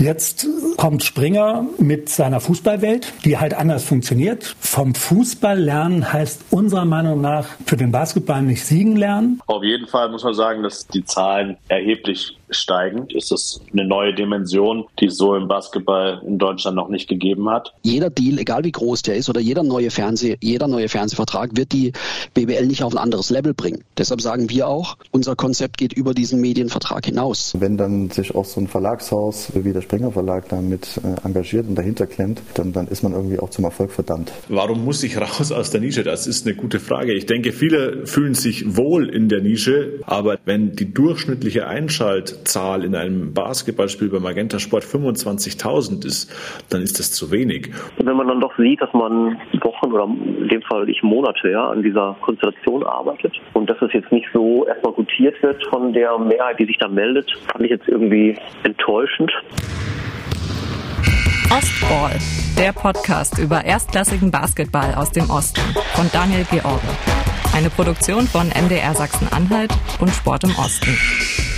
Jetzt kommt Springer mit seiner Fußballwelt, die halt anders funktioniert. Vom Fußball lernen heißt unserer Meinung nach für den Basketball nicht siegen lernen. Auf jeden Fall muss man sagen, dass die Zahlen erheblich steigen. Ist das eine neue Dimension, die es so im Basketball in Deutschland noch nicht gegeben hat? Jeder Deal, egal wie groß der ist oder jeder neue Fernseh, jeder neue Fernsehvertrag wird die BBL nicht auf ein anderes Level bringen. Deshalb sagen wir auch, unser Konzept geht über diesen Medienvertrag hinaus. Wenn dann sich auch so ein Verlagshaus wie der Springer Verlag damit äh, engagiert und dahinter klemmt, dann, dann ist man irgendwie auch zum Erfolg verdammt. Warum muss ich raus aus der Nische? Das ist eine gute Frage. Ich denke, viele fühlen sich wohl in der Nische, aber wenn die durchschnittliche Einschaltzahl in einem Basketballspiel bei Magenta Sport 25.000 ist, dann ist das zu wenig. Wenn man dann doch sieht, dass man Wochen oder in dem Fall ich Monate ja, an dieser Konstellation arbeitet und dass es jetzt nicht so erstmal gutiert wird von der Mehrheit, die sich da meldet, fand ich jetzt irgendwie enttäuschend. Ostball, der Podcast über erstklassigen Basketball aus dem Osten von Daniel George. Eine Produktion von MDR Sachsen-Anhalt und Sport im Osten.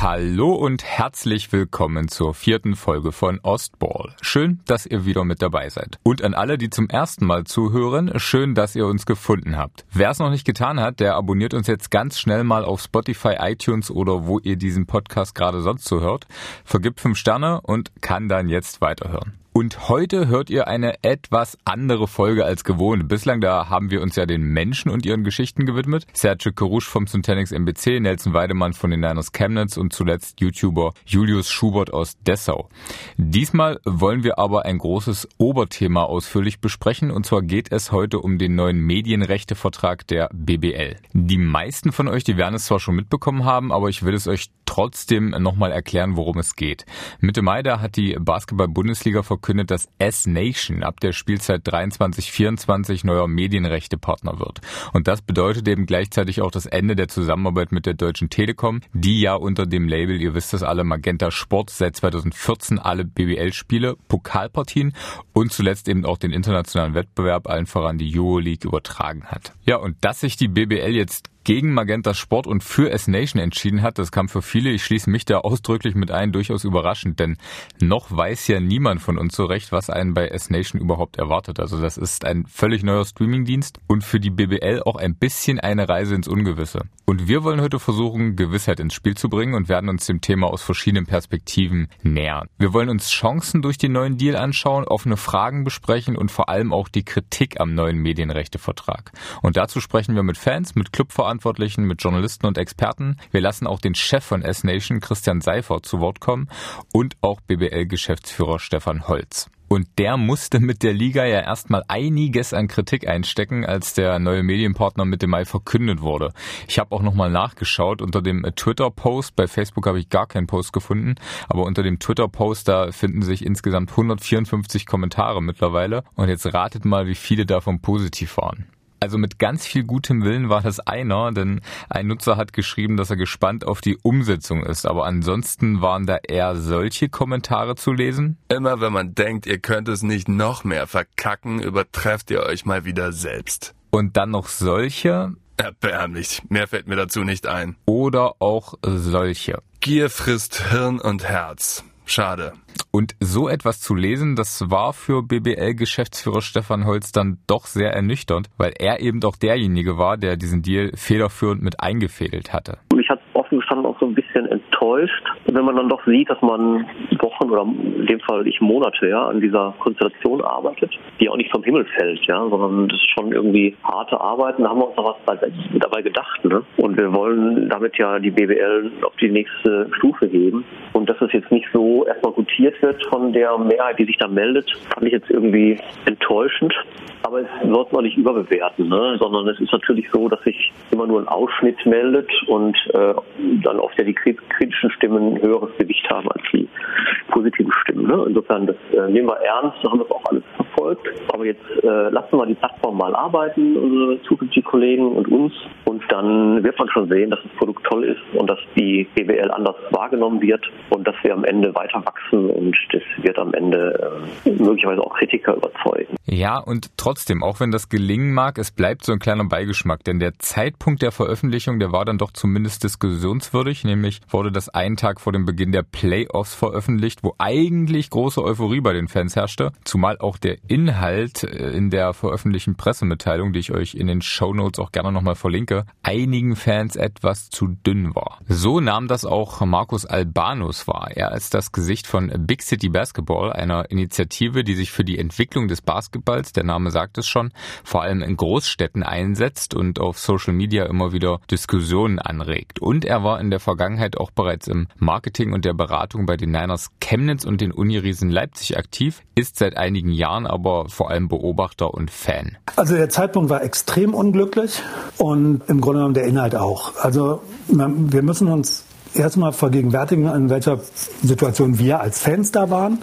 Hallo und herzlich willkommen zur vierten Folge von Ostball. Schön, dass ihr wieder mit dabei seid. Und an alle, die zum ersten Mal zuhören, schön, dass ihr uns gefunden habt. Wer es noch nicht getan hat, der abonniert uns jetzt ganz schnell mal auf Spotify, iTunes oder wo ihr diesen Podcast gerade sonst so hört, vergibt fünf Sterne und kann dann jetzt weiterhören. Und heute hört ihr eine etwas andere Folge als gewohnt. Bislang da haben wir uns ja den Menschen und ihren Geschichten gewidmet. Sergio Kerouche vom Syntanix MBC, Nelson Weidemann von den Niners Chemnitz und zuletzt YouTuber Julius Schubert aus Dessau. Diesmal wollen wir aber ein großes Oberthema ausführlich besprechen und zwar geht es heute um den neuen Medienrechtevertrag der BBL. Die meisten von euch, die werden es zwar schon mitbekommen haben, aber ich will es euch trotzdem nochmal erklären, worum es geht. Mitte Mai da hat die Basketball-Bundesliga verkündet, dass S-Nation ab der Spielzeit 23-24 neuer Medienrechtepartner wird. Und das bedeutet eben gleichzeitig auch das Ende der Zusammenarbeit mit der Deutschen Telekom, die ja unter dem Label, ihr wisst es alle, Magenta Sport seit 2014 alle BBL-Spiele, Pokalpartien und zuletzt eben auch den internationalen Wettbewerb allen voran die Euroleague übertragen hat. Ja, und dass sich die BBL jetzt gegen Magenta Sport und für S-Nation entschieden hat. Das kam für viele, ich schließe mich da ausdrücklich mit ein, durchaus überraschend, denn noch weiß ja niemand von uns so recht, was einen bei S-Nation überhaupt erwartet. Also das ist ein völlig neuer Streamingdienst und für die BBL auch ein bisschen eine Reise ins Ungewisse. Und wir wollen heute versuchen, Gewissheit ins Spiel zu bringen und werden uns dem Thema aus verschiedenen Perspektiven nähern. Wir wollen uns Chancen durch den neuen Deal anschauen, offene Fragen besprechen und vor allem auch die Kritik am neuen Medienrechtevertrag. Und dazu sprechen wir mit Fans, mit Clubverantwortlichen, Verantwortlichen, mit Journalisten und Experten. Wir lassen auch den Chef von S-Nation, Christian Seifert, zu Wort kommen und auch BBL-Geschäftsführer Stefan Holz. Und der musste mit der Liga ja erstmal einiges an Kritik einstecken, als der neue Medienpartner Mitte Mai verkündet wurde. Ich habe auch nochmal nachgeschaut unter dem Twitter-Post. Bei Facebook habe ich gar keinen Post gefunden, aber unter dem Twitter-Post, da finden sich insgesamt 154 Kommentare mittlerweile. Und jetzt ratet mal, wie viele davon positiv waren. Also mit ganz viel gutem Willen war das einer, denn ein Nutzer hat geschrieben, dass er gespannt auf die Umsetzung ist. Aber ansonsten waren da eher solche Kommentare zu lesen. Immer wenn man denkt, ihr könnt es nicht noch mehr verkacken, übertrefft ihr euch mal wieder selbst. Und dann noch solche. Erbärmlich. Mehr fällt mir dazu nicht ein. Oder auch solche. Gier frisst Hirn und Herz. Schade. Und so etwas zu lesen, das war für BBL-Geschäftsführer Stefan Holz dann doch sehr ernüchternd, weil er eben doch derjenige war, der diesen Deal federführend mit eingefädelt hatte. Mich hat offen gestanden auch so ein bisschen enttäuscht, wenn man dann doch sieht, dass man Wochen oder in dem Fall ich Monate ja an dieser Konstellation arbeitet, die auch nicht vom Himmel fällt, ja, sondern das ist schon irgendwie harte Arbeit. Da haben wir uns noch was dabei gedacht, ne? Und wir wollen damit ja die BBL auf die nächste Stufe heben. Und dass es jetzt nicht so erstmal gutiert wird von der Mehrheit, die sich da meldet, fand ich jetzt irgendwie enttäuschend. Aber es sollte man nicht überbewerten, ne? sondern es ist natürlich so, dass sich immer nur ein Ausschnitt meldet und äh, dann oft ja die kritischen Stimmen ein höheres Gewicht haben als die positiven Stimmen. Ne? Insofern, das äh, nehmen wir ernst, da haben wir auch alles verfolgt. Aber jetzt äh, lassen wir die Plattform mal arbeiten, unsere zukünftigen Kollegen und uns und dann wird man schon sehen, dass das Produkt toll ist und dass die BWL anders wahrgenommen wird und dass wir am Ende weiter wachsen und das wird am Ende äh, möglicherweise auch Kritiker überzeugen. Ja, und trotzdem, auch wenn das gelingen mag, es bleibt so ein kleiner Beigeschmack, denn der Zeitpunkt der Veröffentlichung, der war dann doch zumindest diskussionswürdig, nämlich wurde das einen Tag vor dem Beginn der Playoffs veröffentlicht, wo eigentlich große Euphorie bei den Fans herrschte, zumal auch der Inhalt äh, in der veröffentlichten Pressemitteilung, die ich euch in den Show Notes auch gerne nochmal verlinke, einigen Fans etwas zu dünn war. So nahm das auch Markus Albanus wahr. Er ist das Gesicht von Big City Basketball, einer Initiative, die sich für die Entwicklung des Basketballs, der Name sagt es schon, vor allem in Großstädten einsetzt und auf Social Media immer wieder Diskussionen anregt. Und er war in der Vergangenheit auch bereits im Marketing und der Beratung bei den Niners Chemnitz und den Uniriesen Leipzig aktiv, ist seit einigen Jahren aber vor allem Beobachter und Fan. Also der Zeitpunkt war extrem unglücklich und im Grunde genommen der Inhalt auch. Also wir müssen uns erstmal vergegenwärtigen, in welcher Situation wir als Fans da waren.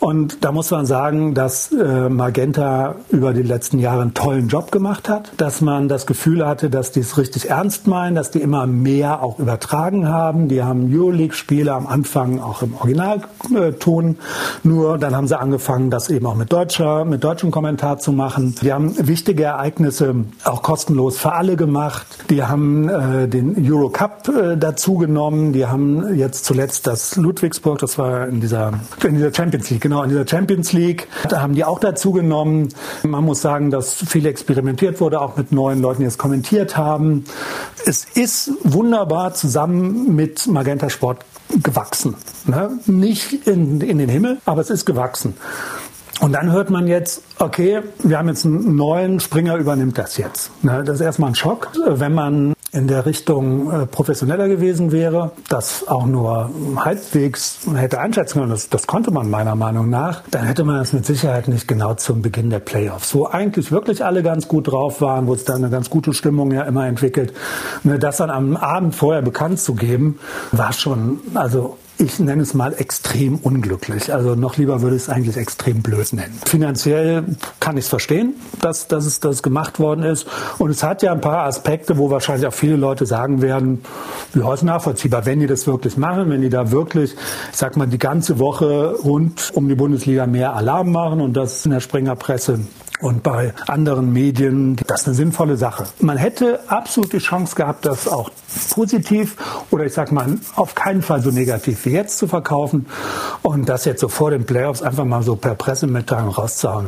Und da muss man sagen, dass äh, Magenta über die letzten Jahre einen tollen Job gemacht hat, dass man das Gefühl hatte, dass die es richtig ernst meinen, dass die immer mehr auch übertragen haben. Die haben Euroleague-Spiele am Anfang auch im Originalton nur. Dann haben sie angefangen, das eben auch mit deutscher, mit deutschem Kommentar zu machen. Die haben wichtige Ereignisse auch kostenlos für alle gemacht. Die haben äh, den Eurocup äh, dazu genommen die haben jetzt zuletzt das Ludwigsburg, das war in dieser, in dieser Champions League, genau, in dieser Champions League, da haben die auch dazu genommen. Man muss sagen, dass viel experimentiert wurde, auch mit neuen Leuten, die es kommentiert haben. Es ist wunderbar zusammen mit Magenta Sport gewachsen. Ne? Nicht in, in den Himmel, aber es ist gewachsen. Und dann hört man jetzt, okay, wir haben jetzt einen neuen Springer, übernimmt das jetzt. Ne? Das ist erstmal ein Schock, wenn man in der Richtung äh, professioneller gewesen wäre, das auch nur halbwegs hätte einschätzen können, das, das konnte man meiner Meinung nach, dann hätte man es mit Sicherheit nicht genau zum Beginn der Playoffs, wo eigentlich wirklich alle ganz gut drauf waren, wo es da eine ganz gute Stimmung ja immer entwickelt. Ne, das dann am Abend vorher bekannt zu geben, war schon, also ich nenne es mal extrem unglücklich. Also noch lieber würde ich es eigentlich extrem blöd nennen. Finanziell kann ich es verstehen, dass, dass, es, dass es gemacht worden ist. Und es hat ja ein paar Aspekte, wo wahrscheinlich auch viele Leute sagen werden, ja, ist nachvollziehbar, wenn die das wirklich machen, wenn die da wirklich, ich sag mal, die ganze Woche rund um die Bundesliga mehr Alarm machen und das in der Springerpresse und bei anderen Medien. Das ist eine sinnvolle Sache. Man hätte absolut die Chance gehabt, das auch positiv oder ich sag mal auf keinen Fall so negativ wie jetzt zu verkaufen und das jetzt so vor den Playoffs einfach mal so per Pressemitteilung rauszuhauen.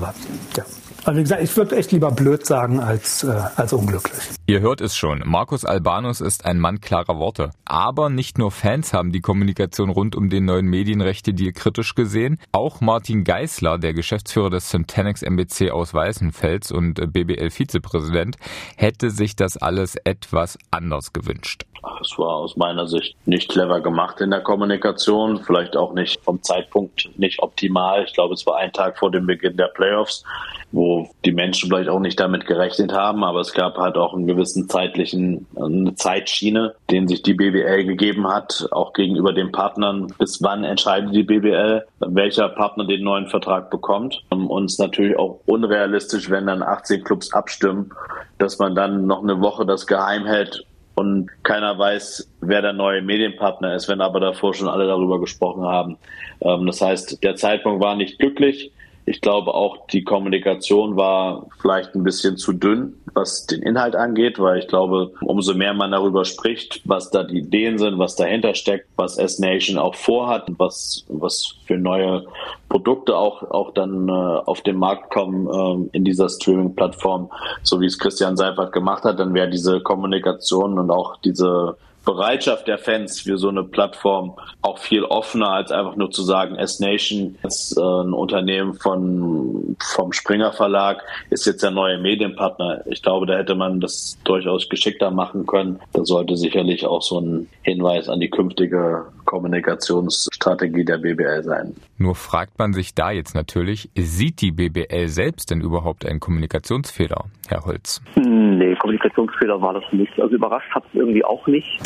Ja. Also wie gesagt, ich würde echt lieber blöd sagen als, äh, als unglücklich. Ihr hört es schon, Markus Albanus ist ein Mann klarer Worte. Aber nicht nur Fans haben die Kommunikation rund um den neuen Medienrechte-Deal kritisch gesehen. Auch Martin Geisler, der Geschäftsführer des Syntanex MBC aus Weißenfels und BBL-Vizepräsident, hätte sich das alles etwas anders gewünscht. Es war aus meiner Sicht nicht clever gemacht in der Kommunikation, vielleicht auch nicht vom Zeitpunkt nicht optimal. Ich glaube, es war ein Tag vor dem Beginn der Playoffs, wo die Menschen vielleicht auch nicht damit gerechnet haben, aber es gab halt auch einen gewissen zeitlichen, eine Zeitschiene, den sich die BBL gegeben hat, auch gegenüber den Partnern. Bis wann entscheidet die BBL, welcher Partner den neuen Vertrag bekommt? Und es ist natürlich auch unrealistisch, wenn dann 18 Clubs abstimmen, dass man dann noch eine Woche das geheim hält und keiner weiß, wer der neue Medienpartner ist, wenn aber davor schon alle darüber gesprochen haben. Ähm, das heißt, der Zeitpunkt war nicht glücklich. Ich glaube auch, die Kommunikation war vielleicht ein bisschen zu dünn, was den Inhalt angeht, weil ich glaube, umso mehr man darüber spricht, was da die Ideen sind, was dahinter steckt, was S-Nation auch vorhat, was, was für neue Produkte auch, auch dann äh, auf den Markt kommen äh, in dieser Streaming-Plattform, so wie es Christian Seifert gemacht hat, dann wäre diese Kommunikation und auch diese Bereitschaft der Fans für so eine Plattform auch viel offener, als einfach nur zu sagen, S-Nation ist äh, ein Unternehmen von, vom Springer Verlag, ist jetzt der neue Medienpartner. Ich glaube, da hätte man das durchaus geschickter machen können. Da sollte sicherlich auch so ein Hinweis an die künftige Kommunikationsstrategie der BBL sein. Nur fragt man sich da jetzt natürlich, sieht die BBL selbst denn überhaupt einen Kommunikationsfehler, Herr Holz? Nee, Kommunikationsfehler war das nicht. Also überrascht hat es irgendwie auch nicht.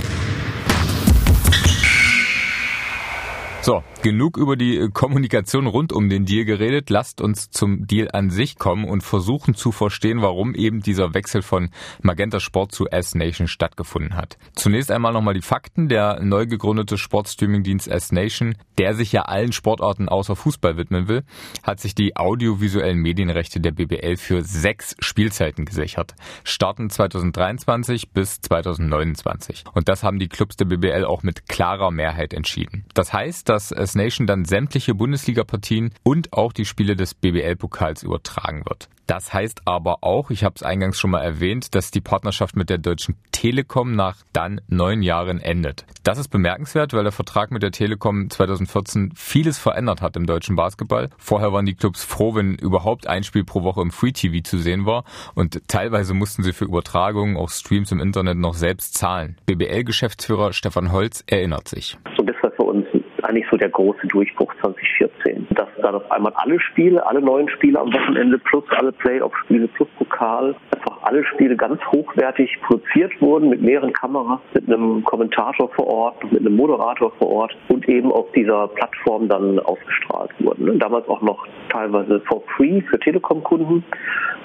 So, Genug über die Kommunikation rund um den Deal geredet. Lasst uns zum Deal an sich kommen und versuchen zu verstehen, warum eben dieser Wechsel von Magenta Sport zu S-Nation stattgefunden hat. Zunächst einmal nochmal die Fakten. Der neu gegründete Sportstreaming-Dienst S-Nation, der sich ja allen Sportarten außer Fußball widmen will, hat sich die audiovisuellen Medienrechte der BBL für sechs Spielzeiten gesichert. Starten 2023 bis 2029. Und das haben die Clubs der BBL auch mit klarer Mehrheit entschieden. Das heißt, dass S-Nation dann sämtliche Bundesliga-Partien und auch die Spiele des BBL-Pokals übertragen wird. Das heißt aber auch, ich habe es eingangs schon mal erwähnt, dass die Partnerschaft mit der Deutschen Telekom nach dann neun Jahren endet. Das ist bemerkenswert, weil der Vertrag mit der Telekom 2014 vieles verändert hat im deutschen Basketball. Vorher waren die Clubs froh, wenn überhaupt ein Spiel pro Woche im Free TV zu sehen war und teilweise mussten sie für Übertragungen, auch Streams im Internet noch selbst zahlen. BBL-Geschäftsführer Stefan Holz erinnert sich. So das war für uns eigentlich so der große Durchbruch 2014. Dass dann auf einmal alle Spiele, alle neuen Spiele am Wochenende plus alle Playoff-Spiele plus Pokal, einfach alle Spiele ganz hochwertig produziert wurden mit mehreren Kameras, mit einem Kommentator vor Ort, mit einem Moderator vor Ort und eben auf dieser Plattform dann ausgestrahlt wurden. Damals auch noch teilweise for free für Telekom-Kunden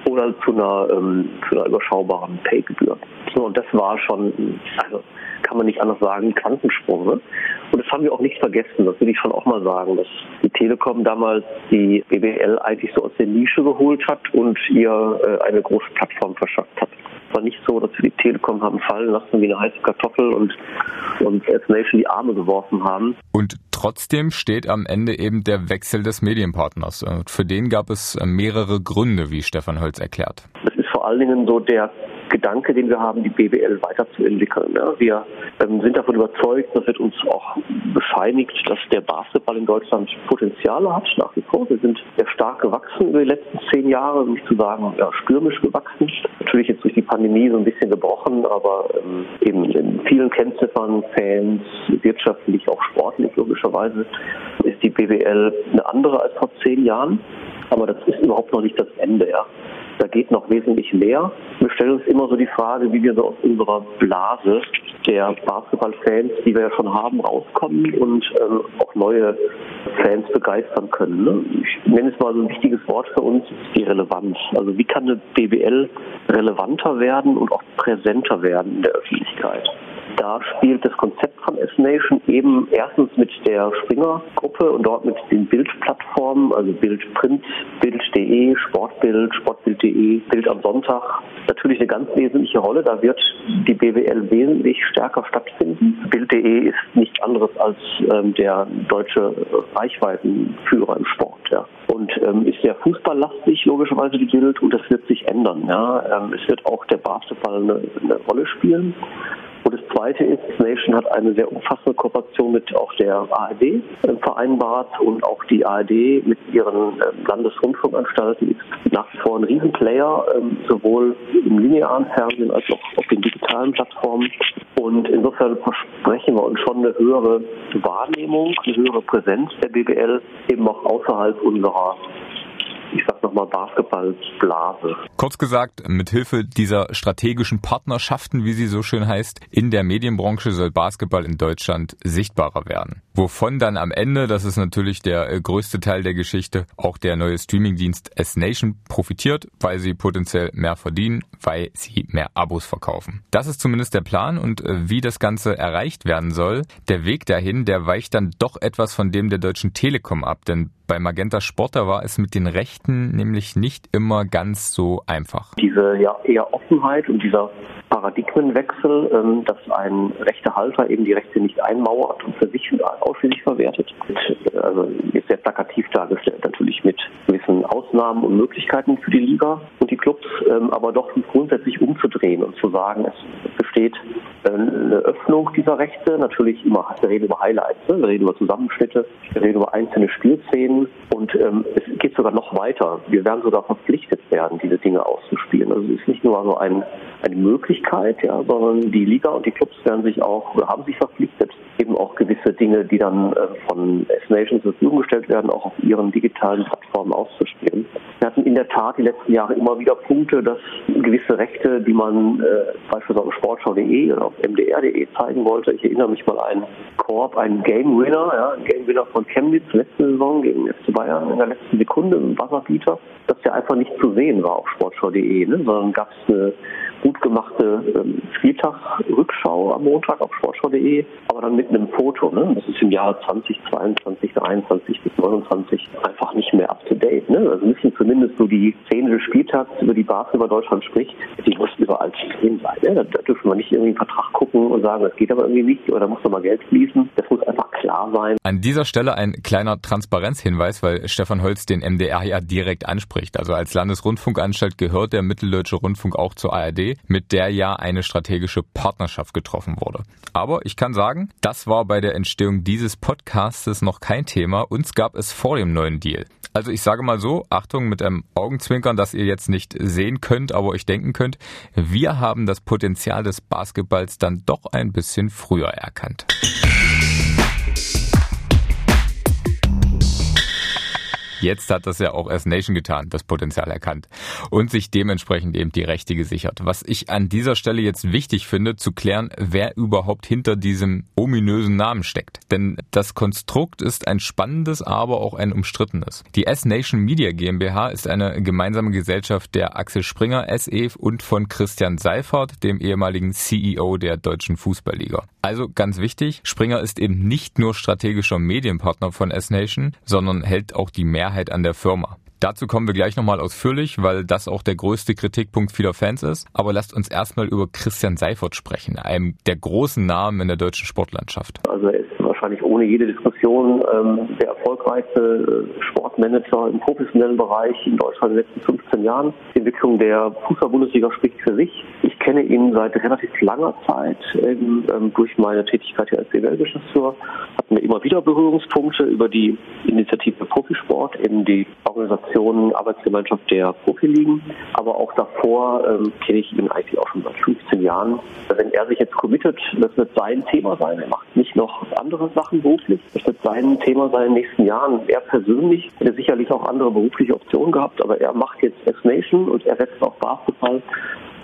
oder zu einer, ähm, zu einer überschaubaren Pay-Gebühr. So, und das war schon, also kann man nicht anders sagen, Quantensprung. Ne? Und das haben wir auch nicht vergessen, das will ich schon auch mal sagen, dass die Telekom damals die BBL eigentlich so aus der Nische geholt hat und ihr äh, eine große Plattform verschafft hat. Es war nicht so, dass wir die Telekom haben fallen lassen wie eine heiße Kartoffel und uns als Nation die Arme geworfen haben. Und trotzdem steht am Ende eben der Wechsel des Medienpartners. Und für den gab es mehrere Gründe, wie Stefan Holz erklärt. Das ist vor allen Dingen so der Gedanke, den wir haben, die BWL weiterzuentwickeln. Ja, wir ähm, sind davon überzeugt, das wird uns auch bescheinigt, dass der Basketball in Deutschland Potenziale hat, nach wie vor. Wir sind sehr stark gewachsen über die letzten zehn Jahre, um nicht zu sagen, ja, stürmisch gewachsen. Natürlich jetzt durch die Pandemie so ein bisschen gebrochen, aber ähm, eben in vielen Kennziffern, Fans, wirtschaftlich, auch sportlich logischerweise, ist die BWL eine andere als vor zehn Jahren. Aber das ist überhaupt noch nicht das Ende, ja. Da geht noch wesentlich mehr. Wir stellen uns immer so die Frage, wie wir so aus unserer Blase der Basketballfans, die wir ja schon haben, rauskommen und ähm, auch neue Fans begeistern können. Ne? Ich nenne es mal so ein wichtiges Wort für uns, die Relevanz. Also wie kann eine BBL relevanter werden und auch präsenter werden in der Öffentlichkeit? Da spielt das Konzept von S-Nation eben erstens mit der Springer-Gruppe und dort mit den Bildplattformen, also Bildprint, Bild.de, Sportbild, Sportbild.de, Bild am Sonntag, natürlich eine ganz wesentliche Rolle. Da wird die BWL wesentlich stärker stattfinden. Bild.de ist nichts anderes als ähm, der deutsche Reichweitenführer im Sport. Ja. Und ähm, ist sehr fußballlastig, logischerweise die Bild, und das wird sich ändern. Ja. Ähm, es wird auch der Basketball eine, eine Rolle spielen. Und das Zweite ist, Nation hat eine sehr umfassende Kooperation mit auch der ARD äh, vereinbart und auch die ARD mit ihren äh, Landesrundfunkanstalten ist nach wie vor ein Riesenplayer, äh, sowohl im linearen Fernsehen als auch auf den digitalen Plattformen. Und insofern versprechen wir uns schon eine höhere Wahrnehmung, eine höhere Präsenz der BBL eben auch außerhalb unserer ich sag nochmal Basketballblase. Kurz gesagt, mit Hilfe dieser strategischen Partnerschaften, wie sie so schön heißt, in der Medienbranche soll Basketball in Deutschland sichtbarer werden. Wovon dann am Ende, das ist natürlich der äh, größte Teil der Geschichte, auch der neue Streamingdienst S-Nation profitiert, weil sie potenziell mehr verdienen, weil sie mehr Abos verkaufen. Das ist zumindest der Plan und äh, wie das Ganze erreicht werden soll, der Weg dahin, der weicht dann doch etwas von dem der Deutschen Telekom ab, denn bei Magenta Sport, war es mit den Rechten nämlich nicht immer ganz so einfach. Diese ja eher Offenheit und dieser Paradigmenwechsel, ähm, dass ein Rechtehalter eben die Rechte nicht einmauert und für sich ausschließlich verwertet. Also ist sehr plakativ dargestellt, natürlich mit gewissen Ausnahmen und Möglichkeiten für die Liga und die Clubs, ähm, aber doch grundsätzlich umzudrehen und zu sagen, es besteht äh, eine Öffnung dieser Rechte, natürlich immer, wir reden über Highlights, ne? wir reden über Zusammenschnitte, wir reden über einzelne Spielszenen und ähm, es geht sogar noch weiter. Wir werden sogar verpflichtet werden, diese Dinge auszuspielen. Also es ist nicht nur so ein, eine Möglichkeit, ja, sondern die Liga und die Clubs werden sich auch oder haben sich verpflichtet, eben auch gewisse Dinge, die dann äh, von S-Nation zur Verfügung gestellt werden, auch auf ihren digitalen Plattformen auszuspielen. Wir hatten in der Tat die letzten Jahre immer wieder Punkte, dass gewisse Rechte, die man äh, beispielsweise auf sportschau.de oder auf mdr.de zeigen wollte, ich erinnere mich mal an einen Korb, einen Game Winner, ja, ein Game Winner von Chemnitz letzte Saison gegen FC Bayern in der letzten Sekunde im Wasserbieter, dass der einfach nicht zu sehen war auf sportschau.de, ne, sondern gab es eine gut gemachte ähm, Spieltagsrückschau am Montag auf sportschau.de, aber dann mit einem Foto. Ne? Das ist im Jahr 2022, 23 bis 29 einfach nicht mehr up to date. Ne? Also müssen zumindest so die Szene des Spieltags, über die Basketball Deutschland spricht, die muss überall zu sehen sein. Ne? Da, da dürfen wir nicht irgendwie einen Vertrag gucken und sagen, das geht aber irgendwie nicht oder da muss doch mal Geld fließen. Das muss einfach klar sein. An dieser Stelle ein kleiner Transparenzhinweis, weil Stefan Holz den MDR ja direkt anspricht. Also als Landesrundfunkanstalt gehört der Mitteldeutsche Rundfunk auch zur ARD mit der ja eine strategische Partnerschaft getroffen wurde. Aber ich kann sagen, das war bei der Entstehung dieses Podcastes noch kein Thema. Uns gab es vor dem neuen Deal. Also ich sage mal so, Achtung mit einem Augenzwinkern, das ihr jetzt nicht sehen könnt, aber euch denken könnt, wir haben das Potenzial des Basketballs dann doch ein bisschen früher erkannt. Jetzt hat das ja auch S Nation getan, das Potenzial erkannt und sich dementsprechend eben die Rechte gesichert. Was ich an dieser Stelle jetzt wichtig finde, zu klären, wer überhaupt hinter diesem ominösen Namen steckt. Denn das Konstrukt ist ein spannendes, aber auch ein umstrittenes. Die S Nation Media GmbH ist eine gemeinsame Gesellschaft der Axel Springer SE und von Christian Seifert, dem ehemaligen CEO der Deutschen Fußballliga. Also ganz wichtig, Springer ist eben nicht nur strategischer Medienpartner von S Nation, sondern hält auch die Mehrheit Mehrheit an der Firma. Dazu kommen wir gleich nochmal ausführlich, weil das auch der größte Kritikpunkt vieler Fans ist. Aber lasst uns erstmal über Christian Seifert sprechen, einem der großen Namen in der deutschen Sportlandschaft. Also er ist wahrscheinlich ohne jede Diskussion ähm, der erfolgreichste äh, Sportmanager im professionellen Bereich in Deutschland in den letzten 15 Jahren. Die Entwicklung der Fußball-Bundesliga spricht für sich. Ich kenne ihn seit relativ langer Zeit ähm, ähm durch meine Tätigkeit hier als BWL-Geschäftsführer. Hatten wir immer wieder Berührungspunkte über die Initiative Profisport, eben die Organisation Arbeitsgemeinschaft der Profiligen. Aber auch davor ähm, kenne ich ihn eigentlich auch schon seit 15 Jahren. Wenn er sich jetzt committet, das wird sein Thema sein. Er macht nicht noch andere Sachen beruflich. Das wird sein Thema sein in den nächsten Jahren. Er persönlich hätte sicherlich auch andere berufliche Optionen gehabt, aber er macht jetzt S-Nation und er setzt auf Basketball.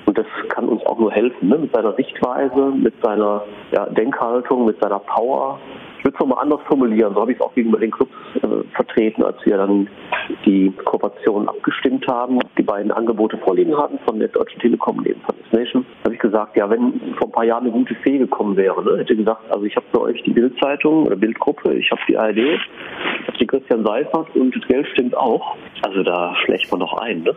Und das kann uns auch nur helfen, ne? mit seiner Sichtweise, mit seiner ja, Denkhaltung, mit seiner Power, ich würde es nochmal anders formulieren. So habe ich es auch gegenüber den Clubs äh, vertreten, als wir dann die Kooperation abgestimmt haben, die beiden Angebote vorliegen hatten von der Deutschen Telekom und Nation. habe ich gesagt, ja, wenn vor ein paar Jahren eine gute Fee gekommen wäre, ne, hätte gesagt, also ich habe für euch die Bildzeitung oder Bildgruppe, ich habe die ARD, ich habe die Christian Seifert und das Geld stimmt auch. Also da schlägt man doch ein, ne?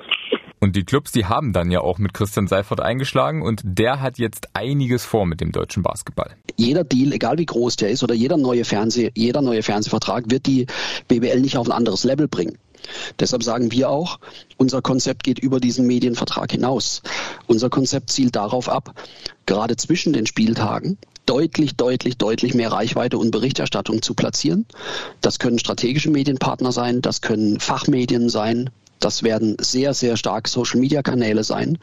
Und die Clubs, die haben dann ja auch mit Christian Seifert eingeschlagen und der hat jetzt einiges vor mit dem deutschen Basketball. Jeder Deal, egal wie groß der ist oder jeder neue Fernseh, jeder neue Fernsehvertrag wird die BBL nicht auf ein anderes Level bringen. Deshalb sagen wir auch, unser Konzept geht über diesen Medienvertrag hinaus. Unser Konzept zielt darauf ab, gerade zwischen den Spieltagen deutlich, deutlich, deutlich mehr Reichweite und Berichterstattung zu platzieren. Das können strategische Medienpartner sein, das können Fachmedien sein, das werden sehr, sehr stark Social-Media-Kanäle sein,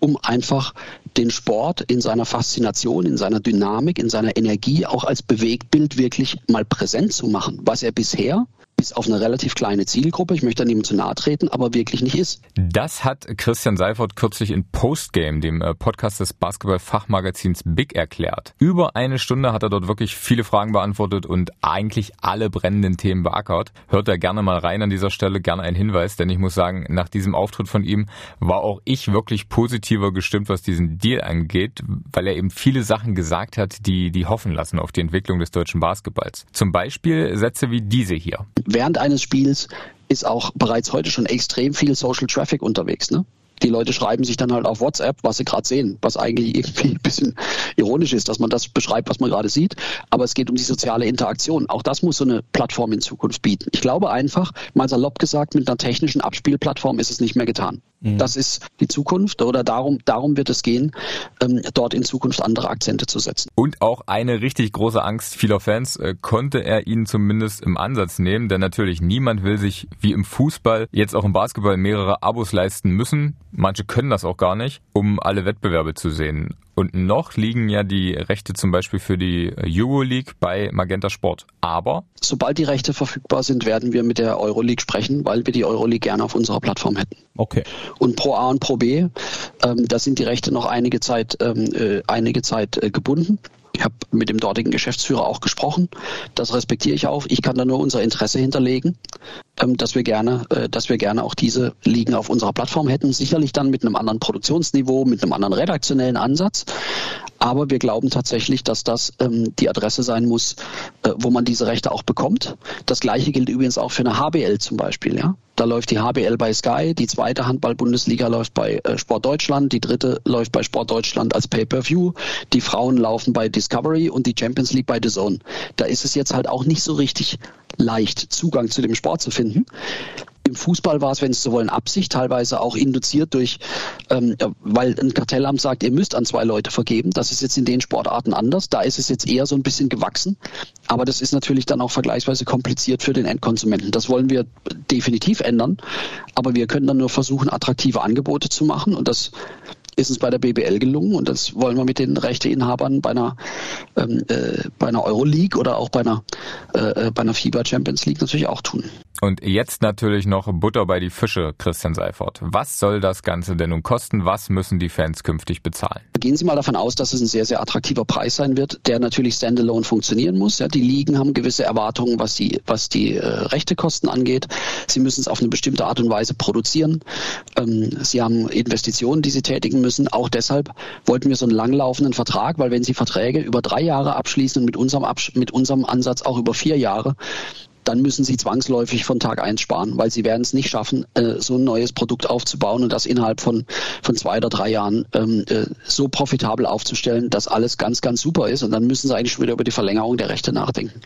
um einfach den Sport in seiner Faszination, in seiner Dynamik, in seiner Energie auch als Bewegtbild wirklich mal präsent zu machen, was er bisher bis auf eine relativ kleine Zielgruppe, ich möchte niemandem zu nahe treten, aber wirklich nicht ist. Das hat Christian Seifert kürzlich in Postgame, dem äh, Podcast des Basketball-Fachmagazins Big, erklärt. Über eine Stunde hat er dort wirklich viele Fragen beantwortet und eigentlich alle brennenden Themen beackert. Hört da gerne mal rein an dieser Stelle, gerne ein Hinweis, denn ich muss sagen, nach diesem Auftritt von ihm war auch ich wirklich positiver gestimmt, was diesen Deal angeht, weil er eben viele Sachen gesagt hat, die, die hoffen lassen auf die Entwicklung des deutschen Basketballs. Zum Beispiel Sätze wie diese hier während eines Spiels ist auch bereits heute schon extrem viel Social Traffic unterwegs. Ne? die Leute schreiben sich dann halt auf WhatsApp, was sie gerade sehen, was eigentlich irgendwie ein bisschen ironisch ist, dass man das beschreibt, was man gerade sieht. Aber es geht um die soziale Interaktion. Auch das muss so eine Plattform in Zukunft bieten. Ich glaube einfach, mal salopp gesagt, mit einer technischen Abspielplattform ist es nicht mehr getan. Mhm. Das ist die Zukunft oder darum, darum wird es gehen, ähm, dort in Zukunft andere Akzente zu setzen. Und auch eine richtig große Angst vieler Fans äh, konnte er ihnen zumindest im Ansatz nehmen, denn natürlich niemand will sich wie im Fußball jetzt auch im Basketball mehrere Abos leisten müssen. Manche können das auch gar nicht, um alle Wettbewerbe zu sehen. Und noch liegen ja die Rechte zum Beispiel für die Euroleague bei Magenta Sport. Aber sobald die Rechte verfügbar sind, werden wir mit der Euroleague sprechen, weil wir die Euroleague gerne auf unserer Plattform hätten. Okay. Und Pro A und Pro B, ähm, da sind die Rechte noch einige Zeit, ähm, äh, einige Zeit äh, gebunden. Ich habe mit dem dortigen Geschäftsführer auch gesprochen. Das respektiere ich auch. Ich kann da nur unser Interesse hinterlegen, ähm, dass wir gerne, äh, dass wir gerne auch diese Ligen auf unserer Plattform hätten. Sicherlich dann mit einem anderen Produktionsniveau, mit einem anderen redaktionellen Ansatz. Aber wir glauben tatsächlich, dass das ähm, die Adresse sein muss, äh, wo man diese Rechte auch bekommt. Das gleiche gilt übrigens auch für eine HBL zum Beispiel. Ja? Da läuft die HBL bei Sky, die zweite Handball-Bundesliga läuft bei äh, Sport Deutschland, die dritte läuft bei Sport Deutschland als Pay-per-View, die Frauen laufen bei Discovery und die Champions League bei The Zone. Da ist es jetzt halt auch nicht so richtig leicht, Zugang zu dem Sport zu finden. Im Fußball war es, wenn Sie so wollen, Absicht, teilweise auch induziert durch, ähm, weil ein Kartellamt sagt, ihr müsst an zwei Leute vergeben. Das ist jetzt in den Sportarten anders. Da ist es jetzt eher so ein bisschen gewachsen. Aber das ist natürlich dann auch vergleichsweise kompliziert für den Endkonsumenten. Das wollen wir definitiv ändern. Aber wir können dann nur versuchen, attraktive Angebote zu machen. Und das ist uns bei der BBL gelungen und das wollen wir mit den Rechteinhabern bei einer, ähm, äh, bei einer Euroleague oder auch bei einer, äh, äh bei einer FIBA Champions League natürlich auch tun. Und jetzt natürlich noch Butter bei die Fische, Christian Seifert. Was soll das Ganze denn nun kosten? Was müssen die Fans künftig bezahlen? Gehen Sie mal davon aus, dass es ein sehr, sehr attraktiver Preis sein wird, der natürlich standalone funktionieren muss. Ja, die Ligen haben gewisse Erwartungen, was die, was die äh, Rechtekosten angeht. Sie müssen es auf eine bestimmte Art und Weise produzieren. Ähm, sie haben Investitionen, die sie tätigen müssen. Auch deshalb wollten wir so einen langlaufenden Vertrag, weil wenn Sie Verträge über drei Jahre abschließen und mit unserem, Absch mit unserem Ansatz auch über vier Jahre, dann müssen sie zwangsläufig von Tag eins sparen, weil sie werden es nicht schaffen, äh, so ein neues Produkt aufzubauen und das innerhalb von, von zwei oder drei Jahren ähm, äh, so profitabel aufzustellen, dass alles ganz, ganz super ist. Und dann müssen sie eigentlich schon wieder über die Verlängerung der Rechte nachdenken.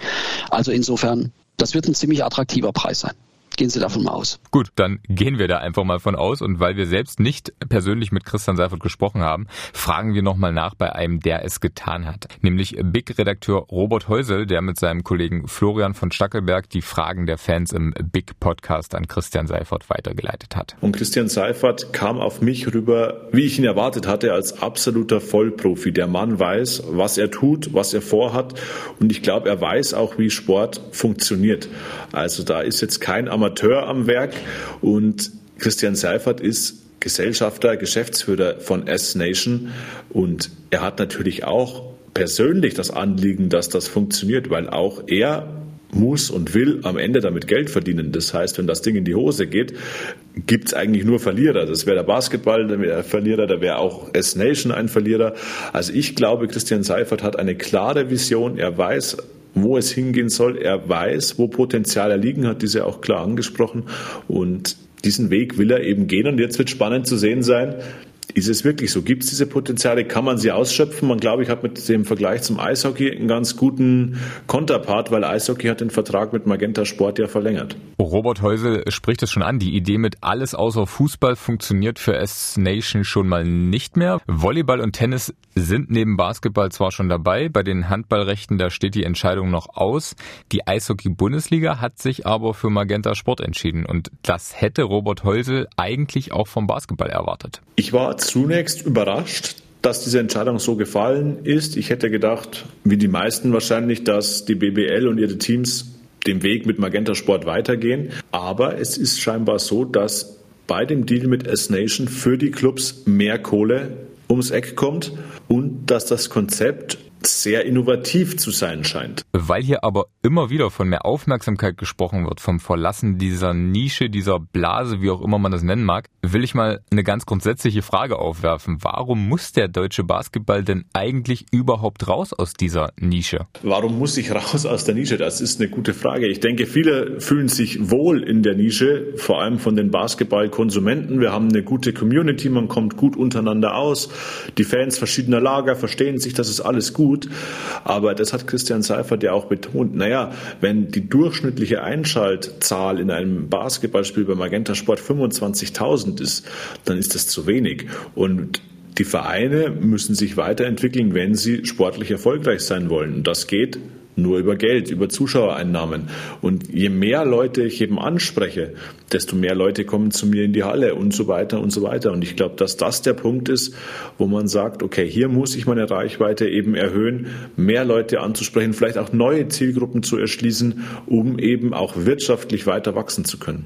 Also insofern, das wird ein ziemlich attraktiver Preis sein. Gehen Sie davon mal aus. Gut, dann gehen wir da einfach mal von aus. Und weil wir selbst nicht persönlich mit Christian Seifert gesprochen haben, fragen wir nochmal nach bei einem, der es getan hat. Nämlich Big-Redakteur Robert Heusel, der mit seinem Kollegen Florian von Stackelberg die Fragen der Fans im Big-Podcast an Christian Seifert weitergeleitet hat. Und Christian Seifert kam auf mich rüber, wie ich ihn erwartet hatte, als absoluter Vollprofi. Der Mann weiß, was er tut, was er vorhat. Und ich glaube, er weiß auch, wie Sport funktioniert. Also da ist jetzt kein Amateur Amateur am Werk und Christian Seifert ist Gesellschafter, Geschäftsführer von S-Nation und er hat natürlich auch persönlich das Anliegen, dass das funktioniert, weil auch er muss und will am Ende damit Geld verdienen. Das heißt, wenn das Ding in die Hose geht, gibt es eigentlich nur Verlierer. Das wäre der Basketball, der Verlierer, da wäre auch S-Nation ein Verlierer. Also ich glaube, Christian Seifert hat eine klare Vision. Er weiß, wo es hingehen soll. Er weiß, wo Potenziale liegen hat, diese auch klar angesprochen. Und diesen Weg will er eben gehen. Und jetzt wird spannend zu sehen sein, ist es wirklich so? Gibt es diese Potenziale? Kann man sie ausschöpfen? Man glaube ich hat mit dem Vergleich zum Eishockey einen ganz guten Konterpart, weil Eishockey hat den Vertrag mit Magenta Sport ja verlängert. Robert Häusel spricht es schon an. Die Idee mit alles außer Fußball funktioniert für S-Nation schon mal nicht mehr. Volleyball und Tennis sind neben Basketball zwar schon dabei. Bei den Handballrechten, da steht die Entscheidung noch aus. Die Eishockey-Bundesliga hat sich aber für Magenta Sport entschieden. Und das hätte Robert Häusel eigentlich auch vom Basketball erwartet. Ich war zunächst überrascht, dass diese Entscheidung so gefallen ist. Ich hätte gedacht, wie die meisten wahrscheinlich, dass die BBL und ihre Teams den Weg mit Magenta Sport weitergehen. Aber es ist scheinbar so, dass bei dem Deal mit S-Nation für die Clubs mehr Kohle ums Eck kommt und dass das Konzept sehr innovativ zu sein scheint. Weil hier aber immer wieder von mehr Aufmerksamkeit gesprochen wird, vom Verlassen dieser Nische, dieser Blase, wie auch immer man das nennen mag, will ich mal eine ganz grundsätzliche Frage aufwerfen. Warum muss der deutsche Basketball denn eigentlich überhaupt raus aus dieser Nische? Warum muss ich raus aus der Nische? Das ist eine gute Frage. Ich denke, viele fühlen sich wohl in der Nische, vor allem von den Basketballkonsumenten. Wir haben eine gute Community, man kommt gut untereinander aus. Die Fans verschiedener Lager verstehen sich, das ist alles gut gut. Aber das hat Christian Seifert ja auch betont. Naja, wenn die durchschnittliche Einschaltzahl in einem Basketballspiel bei Magenta Sport 25.000 ist, dann ist das zu wenig. Und die Vereine müssen sich weiterentwickeln, wenn sie sportlich erfolgreich sein wollen. Und das geht nur über Geld, über Zuschauereinnahmen. Und je mehr Leute ich eben anspreche, desto mehr Leute kommen zu mir in die Halle und so weiter und so weiter. Und ich glaube, dass das der Punkt ist, wo man sagt, okay, hier muss ich meine Reichweite eben erhöhen, mehr Leute anzusprechen, vielleicht auch neue Zielgruppen zu erschließen, um eben auch wirtschaftlich weiter wachsen zu können.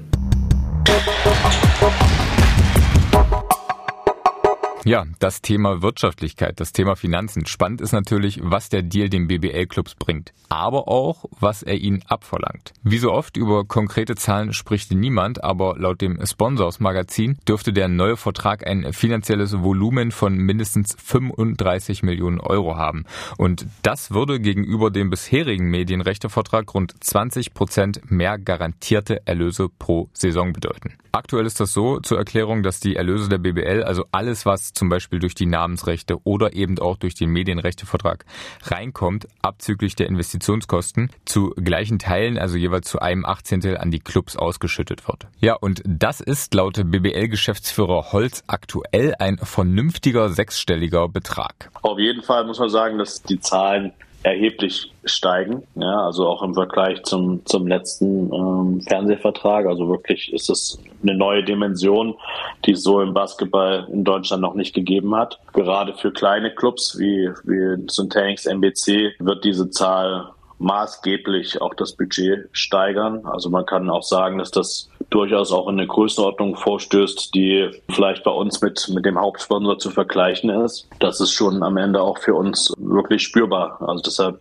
Ja, das Thema Wirtschaftlichkeit, das Thema Finanzen. Spannend ist natürlich, was der Deal den BBL-Clubs bringt, aber auch, was er ihnen abverlangt. Wie so oft über konkrete Zahlen spricht niemand, aber laut dem Sponsors Magazin dürfte der neue Vertrag ein finanzielles Volumen von mindestens 35 Millionen Euro haben. Und das würde gegenüber dem bisherigen Medienrechtevertrag rund 20 Prozent mehr garantierte Erlöse pro Saison bedeuten. Aktuell ist das so zur Erklärung, dass die Erlöse der BBL, also alles, was zum Beispiel durch die Namensrechte oder eben auch durch den Medienrechtevertrag reinkommt, abzüglich der Investitionskosten, zu gleichen Teilen, also jeweils zu einem Achtzehntel an die Clubs ausgeschüttet wird. Ja, und das ist laut BBL-Geschäftsführer Holz aktuell ein vernünftiger sechsstelliger Betrag. Auf jeden Fall muss man sagen, dass die Zahlen erheblich steigen. Ja, also auch im Vergleich zum, zum letzten ähm, Fernsehvertrag. Also wirklich ist es eine neue Dimension, die es so im Basketball in Deutschland noch nicht gegeben hat. Gerade für kleine Clubs wie, wie Syntanix MBC wird diese Zahl maßgeblich auch das Budget steigern. Also man kann auch sagen, dass das durchaus auch in eine Größenordnung vorstößt, die vielleicht bei uns mit, mit dem Hauptsponsor zu vergleichen ist. Das ist schon am Ende auch für uns wirklich spürbar. Also deshalb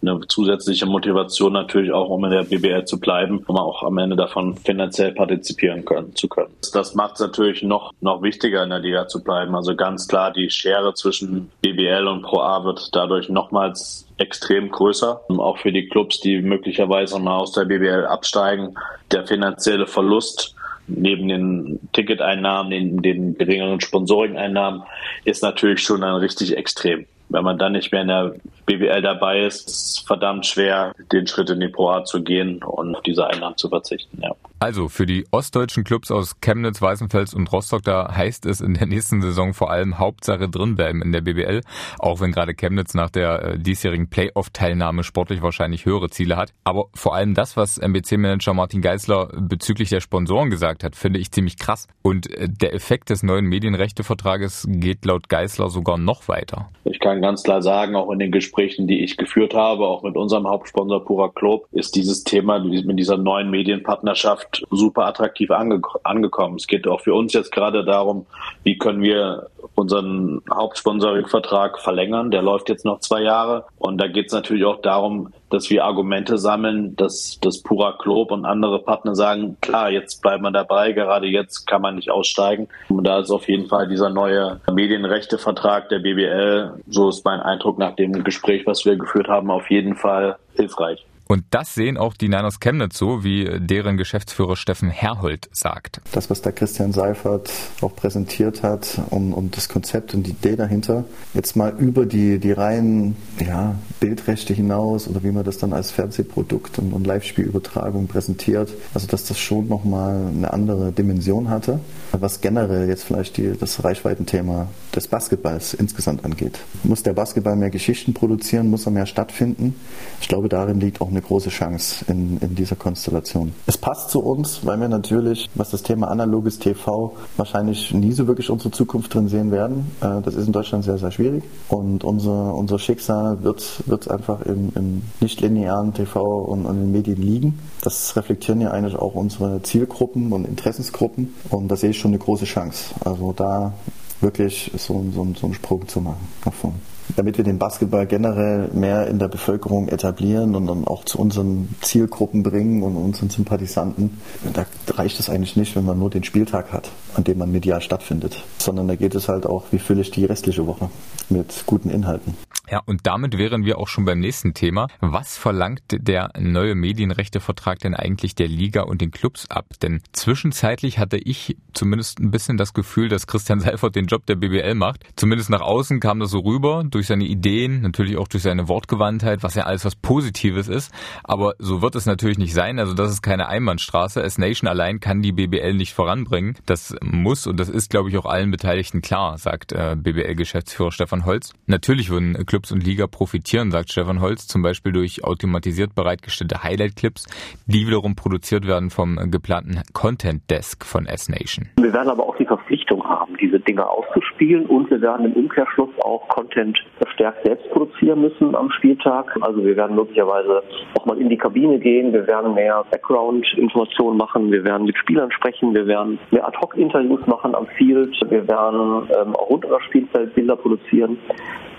eine zusätzliche Motivation natürlich auch, um in der BBL zu bleiben, um auch am Ende davon finanziell partizipieren können, zu können. Das macht es natürlich noch, noch wichtiger, in der Liga zu bleiben. Also ganz klar, die Schere zwischen BBL und Pro A wird dadurch nochmals extrem größer. Auch für die Clubs, die möglicherweise mal aus der BBL absteigen, der finanzielle Verlust neben den Ticketeinnahmen, neben den geringeren Sponsoring-Einnahmen, ist natürlich schon dann richtig extrem wenn man dann nicht mehr in der BWL dabei ist, ist es verdammt schwer, den Schritt in die Pro A zu gehen und auf diese Einnahmen zu verzichten. Ja. Also für die ostdeutschen Clubs aus Chemnitz, Weißenfels und Rostock, da heißt es in der nächsten Saison vor allem Hauptsache drinbleiben in der BBL, auch wenn gerade Chemnitz nach der äh, diesjährigen Playoff-Teilnahme sportlich wahrscheinlich höhere Ziele hat. Aber vor allem das, was MBC-Manager Martin Geisler bezüglich der Sponsoren gesagt hat, finde ich ziemlich krass. Und äh, der Effekt des neuen Medienrechtevertrages geht laut Geisler sogar noch weiter. Ich kann ganz klar sagen, auch in den Gesprächen, die ich geführt habe, auch mit unserem Hauptsponsor Pura Club, ist dieses Thema mit dieser neuen Medienpartnerschaft super attraktiv ange angekommen. Es geht auch für uns jetzt gerade darum, wie können wir unseren Hauptsponsoring-Vertrag verlängern. Der läuft jetzt noch zwei Jahre. Und da geht es natürlich auch darum, dass wir Argumente sammeln, dass das Pura Club und andere Partner sagen, klar, jetzt bleibt man dabei, gerade jetzt kann man nicht aussteigen. Und da ist auf jeden Fall dieser neue Medienrechtevertrag der BBL, so ist mein Eindruck nach dem Gespräch, was wir geführt haben, auf jeden Fall hilfreich. Und das sehen auch die Niners Chemnitz so, wie deren Geschäftsführer Steffen Herhold sagt. Das, was da Christian Seifert auch präsentiert hat und, und das Konzept und die Idee dahinter, jetzt mal über die, die reinen ja, Bildrechte hinaus oder wie man das dann als Fernsehprodukt und, und Live-Spielübertragung präsentiert, also dass das schon nochmal eine andere Dimension hatte, was generell jetzt vielleicht die, das Reichweitenthema des Basketballs insgesamt angeht. Muss der Basketball mehr Geschichten produzieren, muss er mehr stattfinden? Ich glaube, darin liegt auch eine große Chance in, in dieser Konstellation. Es passt zu uns, weil wir natürlich, was das Thema analoges TV wahrscheinlich nie so wirklich unsere Zukunft drin sehen werden. Äh, das ist in Deutschland sehr, sehr schwierig. Und unser, unser Schicksal wird, wird einfach im, im nicht-linearen TV und, in den Medien liegen. Das reflektieren ja eigentlich auch unsere Zielgruppen und Interessensgruppen. Und da sehe ich schon eine große Chance. Also da wirklich so, so, so einen Sprung zu machen nach vorne damit wir den Basketball generell mehr in der Bevölkerung etablieren und dann auch zu unseren Zielgruppen bringen und unseren Sympathisanten, da reicht es eigentlich nicht, wenn man nur den Spieltag hat, an dem man medial stattfindet, sondern da geht es halt auch, wie fülle ich die restliche Woche mit guten Inhalten. Ja, und damit wären wir auch schon beim nächsten Thema. Was verlangt der neue Medienrechtevertrag denn eigentlich der Liga und den Clubs ab? Denn zwischenzeitlich hatte ich zumindest ein bisschen das Gefühl, dass Christian Seifert den Job der BBL macht. Zumindest nach außen kam das so rüber, durch seine Ideen, natürlich auch durch seine Wortgewandtheit, was ja alles was Positives ist. Aber so wird es natürlich nicht sein. Also das ist keine Einbahnstraße. S Nation allein kann die BBL nicht voranbringen. Das muss und das ist, glaube ich, auch allen Beteiligten klar, sagt äh, BBL-Geschäftsführer Stefan Holz. Natürlich würden Clubs und Liga profitieren, sagt Stefan Holz, zum Beispiel durch automatisiert bereitgestellte Highlight-Clips, die wiederum produziert werden vom geplanten Content Desk von S-Nation. Wir werden aber auch die Verpflichtung haben, diese Dinge auszuspielen und wir werden im Umkehrschluss auch Content verstärkt selbst produzieren müssen am Spieltag. Also wir werden möglicherweise auch mal in die Kabine gehen, wir werden mehr Background-Informationen machen, wir werden mit Spielern sprechen, wir werden mehr Ad-Hoc-Interviews machen am Field, wir werden ähm, auch um das Spielfeld Bilder produzieren.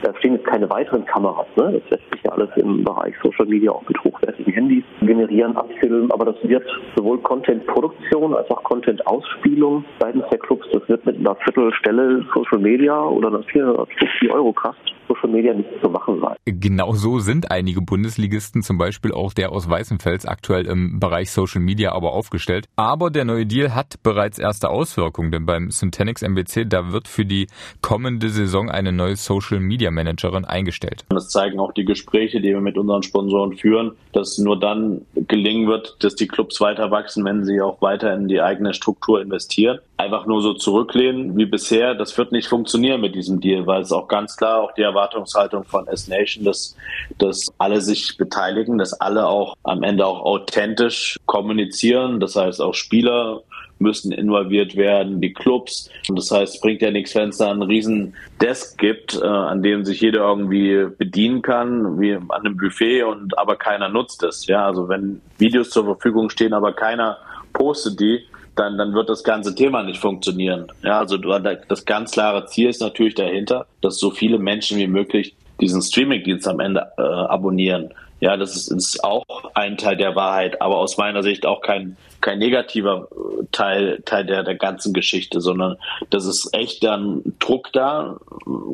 Da stehen jetzt keine weiteren Kameras. Ne? Das lässt sich ja alles im Bereich Social Media auch mit hochwertigen Handys generieren, abfilmen. Aber das wird sowohl Content-Produktion als auch Content-Ausspielung seitens der Clubs, das wird mit einer Viertelstelle Social Media oder einer 450 Euro Kraft Social Media nicht zu machen sein. Genau so sind einige Bundesligisten, zum Beispiel auch der aus Weißenfels, aktuell im Bereich Social Media aber aufgestellt. Aber der neue Deal hat bereits erste Auswirkungen, denn beim Syntanix MBC, da wird für die kommende Saison eine neue Social Media Managerin eingestellt. Das zeigen auch die Gespräche, die wir mit unseren Sponsoren führen, dass nur dann gelingen wird, dass die Clubs weiter wachsen, wenn sie auch weiter in die eigene Struktur investieren. Einfach nur so zurücklehnen wie bisher, das wird nicht funktionieren mit diesem Deal, weil es auch ganz klar auch die Erwartungshaltung von S-Nation, dass, dass alle sich beteiligen, dass alle auch am Ende auch authentisch kommunizieren. Das heißt, auch Spieler müssen involviert werden, die Clubs. Und das heißt, es bringt ja nichts, wenn es da einen riesen Desk gibt, äh, an dem sich jeder irgendwie bedienen kann, wie an einem Buffet und aber keiner nutzt es. Ja, also wenn Videos zur Verfügung stehen, aber keiner postet die, dann, dann wird das ganze Thema nicht funktionieren. Ja, also das ganz klare Ziel ist natürlich dahinter, dass so viele Menschen wie möglich diesen Streaming-Dienst am Ende äh, abonnieren. Ja, das ist, ist auch ein Teil der Wahrheit, aber aus meiner Sicht auch kein, kein negativer äh, Teil, Teil der, der ganzen Geschichte, sondern das ist echt dann Druck da,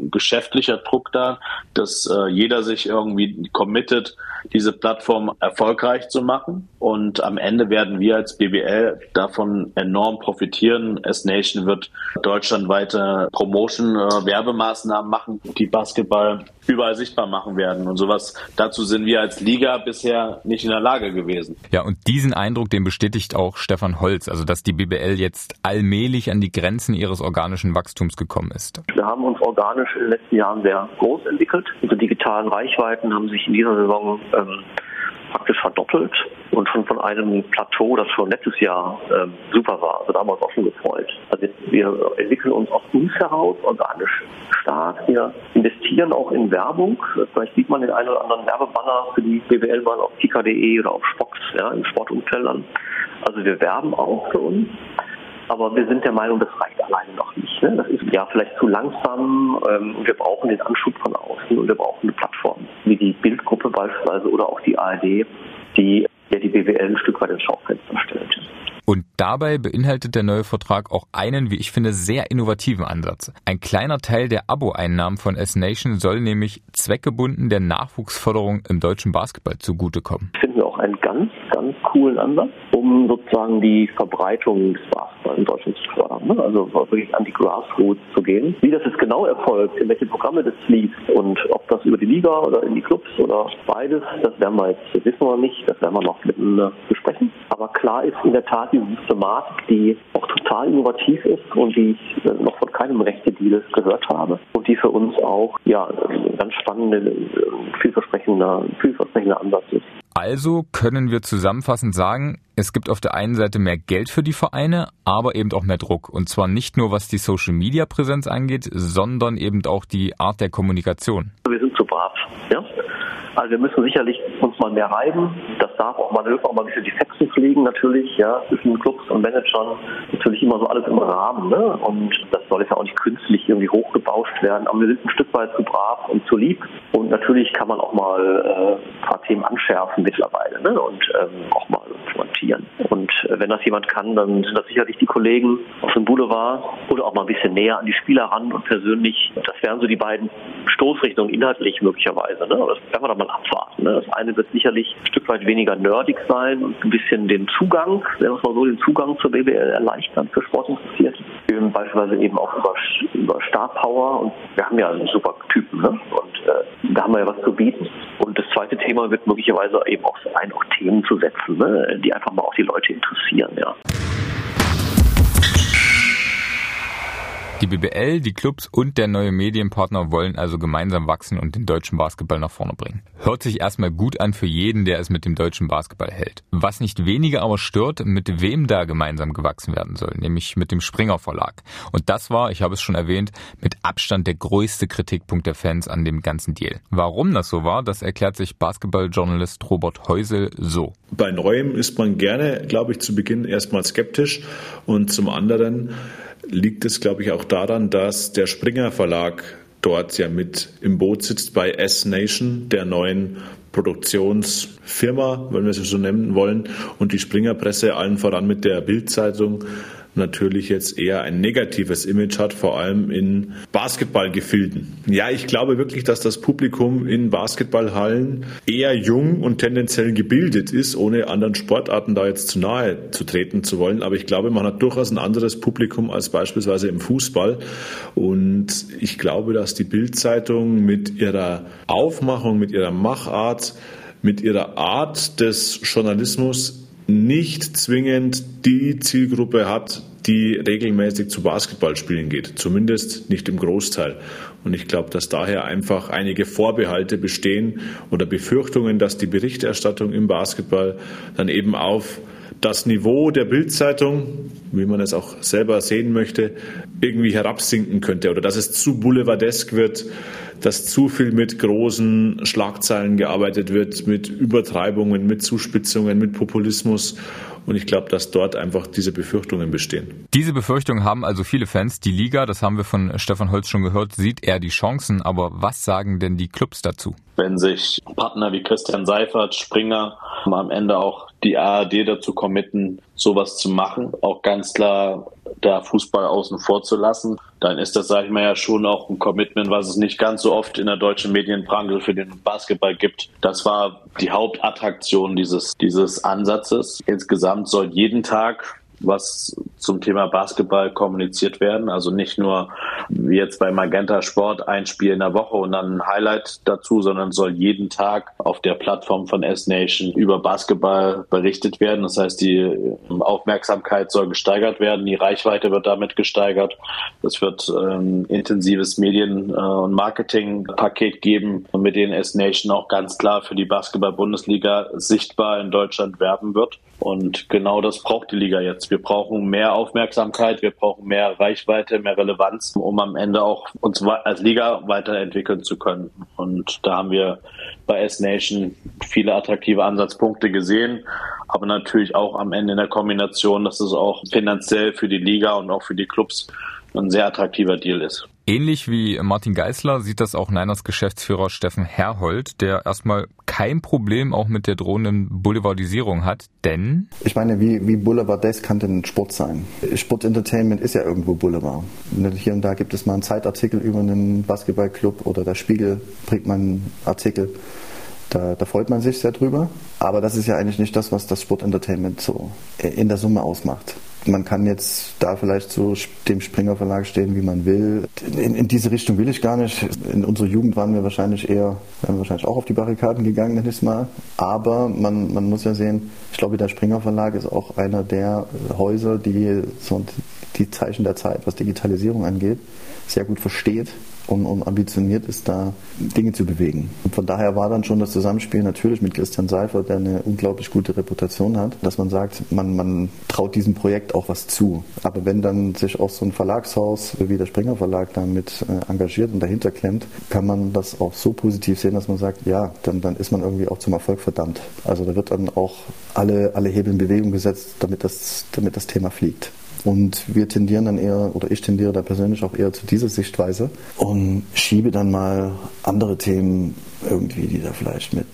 geschäftlicher Druck da, dass äh, jeder sich irgendwie committet, diese Plattform erfolgreich zu machen. Und am Ende werden wir als BBL davon enorm profitieren. S-Nation wird deutschlandweite Promotion-Werbemaßnahmen äh, machen, die Basketball überall sichtbar machen werden. Und sowas, dazu sind wir als Liga bisher nicht in der Lage gewesen. Ja, und diesen Eindruck, den bestätigt auch Stefan Holz, also dass die BBL jetzt allmählich an die Grenzen ihres organischen Wachstums gekommen ist. Wir haben uns organisch in den letzten Jahren sehr groß entwickelt. Unsere digitalen Reichweiten haben sich in dieser Saison ähm, praktisch verdoppelt und schon von einem Plateau, das schon letztes Jahr ähm, super war. Also damals auch schon gefreut. Also wir entwickeln uns aus uns heraus organisch stark. Wir investieren auch in Werbung. Vielleicht sieht man den einen oder anderen Werbebanner für die BWL mal auf kika.de oder auf Spox, ja, in Sportumfeldern. Also wir werben auch für uns. Aber wir sind der Meinung, das reicht alleine noch nicht. Ne? Das ist ja vielleicht zu langsam ähm, und wir brauchen den Anschub von außen und wir brauchen eine Plattform, wie die Bildgruppe beispielsweise oder auch die ARD, die ja die BWL ein Stück weit ins Schaufenster stellt. Und dabei beinhaltet der neue Vertrag auch einen, wie ich finde, sehr innovativen Ansatz. Ein kleiner Teil der Abo-Einnahmen von S-Nation soll nämlich zweckgebunden der Nachwuchsförderung im deutschen Basketball zugutekommen. Finden wir auch einen ganz, ganz coolen Ansatz, um sozusagen die Verbreitung des Basketballs in Deutschland zu fördern. Ne? Also wirklich an die Grassroots zu gehen. Wie das jetzt genau erfolgt, in welche Programme das fließt und ob das über die Liga oder in die Clubs oder beides, das werden wir jetzt, wissen wir nicht, das werden wir noch miteinander besprechen. Aber klar ist in der Tat diese Systematik, die auch total innovativ ist und die ich äh, noch von keinem Rechte-Deal gehört habe und die für uns auch ja, ein ganz spannender, vielversprechender, vielversprechender Ansatz ist. Also können wir zusammenfassend sagen, es gibt auf der einen Seite mehr Geld für die Vereine, aber eben auch mehr Druck. Und zwar nicht nur was die Social-Media-Präsenz angeht, sondern eben auch die Art der Kommunikation. Wir sind zu brav. Ja? Also wir müssen sicherlich uns mal mehr reiben. Das darf auch mal, auch mal ein bisschen die Fetzen fliegen natürlich, ja, zwischen Clubs und Managern. Natürlich immer so alles im Rahmen, ne? Und das soll jetzt auch nicht künstlich irgendwie hochgebauscht werden. Aber wir sind ein Stück weit zu brav und zu lieb. Und natürlich kann man auch mal äh, ein paar Themen anschärfen mittlerweile, ne? Und ähm, auch mal pointieren. Und äh, wenn das jemand kann, dann sind das sicherlich die Kollegen aus dem Boulevard oder auch mal ein bisschen näher an die Spieler ran und persönlich. Das wären so die beiden Stoßrichtungen inhaltlich möglicherweise. Ne? Das werden wir dann mal abwarten. Ne? Das eine wird sicherlich ein Stück weit weniger nerdig sein und ein bisschen den Zugang, sagen wir mal so, den Zugang zur BBL erleichtern für Sportinteressierte. Beispielsweise eben auch über, über Star Power und wir haben ja super Typen ne? und äh, da haben wir ja was zu bieten. Und das zweite Thema wird möglicherweise eben auch sein, auch Themen zu setzen, ne? die einfach mal auch die Leute interessieren. Ja. Die BBL, die Clubs und der neue Medienpartner wollen also gemeinsam wachsen und den deutschen Basketball nach vorne bringen. Hört sich erstmal gut an für jeden, der es mit dem deutschen Basketball hält. Was nicht weniger aber stört, mit wem da gemeinsam gewachsen werden soll, nämlich mit dem Springer Verlag. Und das war, ich habe es schon erwähnt, mit Abstand der größte Kritikpunkt der Fans an dem ganzen Deal. Warum das so war, das erklärt sich Basketballjournalist Robert Heusel so. Bei Neuem ist man gerne, glaube ich, zu Beginn erstmal skeptisch und zum anderen liegt es, glaube ich, auch daran, dass der Springer Verlag dort ja mit im Boot sitzt bei S-Nation, der neuen Produktionsfirma, wenn wir sie so nennen wollen, und die Springer Presse allen voran mit der Bildzeitung natürlich jetzt eher ein negatives Image hat, vor allem in Basketballgefilden. Ja, ich glaube wirklich, dass das Publikum in Basketballhallen eher jung und tendenziell gebildet ist, ohne anderen Sportarten da jetzt zu nahe zu treten zu wollen. Aber ich glaube, man hat durchaus ein anderes Publikum als beispielsweise im Fußball. Und ich glaube, dass die Bildzeitung mit ihrer Aufmachung, mit ihrer Machart, mit ihrer Art des Journalismus nicht zwingend die Zielgruppe hat, die regelmäßig zu Basketballspielen geht. Zumindest nicht im Großteil. Und ich glaube, dass daher einfach einige Vorbehalte bestehen oder Befürchtungen, dass die Berichterstattung im Basketball dann eben auf das Niveau der Bildzeitung, wie man es auch selber sehen möchte, irgendwie herabsinken könnte oder dass es zu boulevardesk wird, dass zu viel mit großen Schlagzeilen gearbeitet wird, mit Übertreibungen, mit Zuspitzungen, mit Populismus. Und ich glaube, dass dort einfach diese Befürchtungen bestehen. Diese Befürchtungen haben also viele Fans. Die Liga, das haben wir von Stefan Holz schon gehört, sieht eher die Chancen. Aber was sagen denn die Clubs dazu? Wenn sich Partner wie Christian Seifert, Springer, am Ende auch die ARD dazu committen, sowas zu machen, auch ganz klar da Fußball außen vor zu lassen, dann ist das, sage ich mal, ja schon auch ein Commitment, was es nicht ganz so oft in der deutschen Medienbranche für den Basketball gibt. Das war die Hauptattraktion dieses, dieses Ansatzes. Insgesamt soll jeden Tag was zum Thema Basketball kommuniziert werden. Also nicht nur wie jetzt bei Magenta Sport ein Spiel in der Woche und dann ein Highlight dazu, sondern soll jeden Tag auf der Plattform von S-Nation über Basketball berichtet werden. Das heißt, die Aufmerksamkeit soll gesteigert werden, die Reichweite wird damit gesteigert. Es wird ein ähm, intensives Medien- äh, und Marketingpaket geben, mit dem S-Nation auch ganz klar für die Basketball-Bundesliga sichtbar in Deutschland werben wird. Und genau das braucht die Liga jetzt. Wir brauchen mehr Aufmerksamkeit, wir brauchen mehr Reichweite, mehr Relevanz, um am Ende auch uns als Liga weiterentwickeln zu können. Und da haben wir bei S-Nation viele attraktive Ansatzpunkte gesehen, aber natürlich auch am Ende in der Kombination, dass es auch finanziell für die Liga und auch für die Clubs ein sehr attraktiver Deal ist. Ähnlich wie Martin Geisler sieht das auch Niners Geschäftsführer Steffen Herhold, der erstmal kein Problem auch mit der drohenden Boulevardisierung hat, denn... Ich meine, wie, wie Boulevardesk kann denn Sport sein? Sportentertainment ist ja irgendwo Boulevard. Hier und da gibt es mal einen Zeitartikel über einen Basketballclub oder der Spiegel bringt mal einen Artikel. Da, da, freut man sich sehr drüber. Aber das ist ja eigentlich nicht das, was das Sportentertainment so in der Summe ausmacht man kann jetzt da vielleicht zu dem Springer Verlag stehen, wie man will. In, in, diese Richtung will ich gar nicht. In unserer Jugend waren wir wahrscheinlich eher, wären wir wahrscheinlich auch auf die Barrikaden gegangen, nenn ich mal. Aber man, man muss ja sehen, ich glaube, der Springer Verlag ist auch einer der Häuser, die so die Zeichen der Zeit, was Digitalisierung angeht, sehr gut versteht und, und ambitioniert ist, da Dinge zu bewegen. Und von daher war dann schon das Zusammenspiel natürlich mit Christian Seifer, der eine unglaublich gute Reputation hat, dass man sagt, man, man traut diesem Projekt auch was zu. Aber wenn dann sich auch so ein Verlagshaus wie der Springer Verlag damit äh, engagiert und dahinter klemmt, kann man das auch so positiv sehen, dass man sagt, ja, dann, dann ist man irgendwie auch zum Erfolg verdammt. Also da wird dann auch alle, alle Hebel in Bewegung gesetzt, damit das, damit das Thema fliegt. Und wir tendieren dann eher, oder ich tendiere da persönlich auch eher zu dieser Sichtweise und schiebe dann mal andere Themen irgendwie, die da vielleicht mit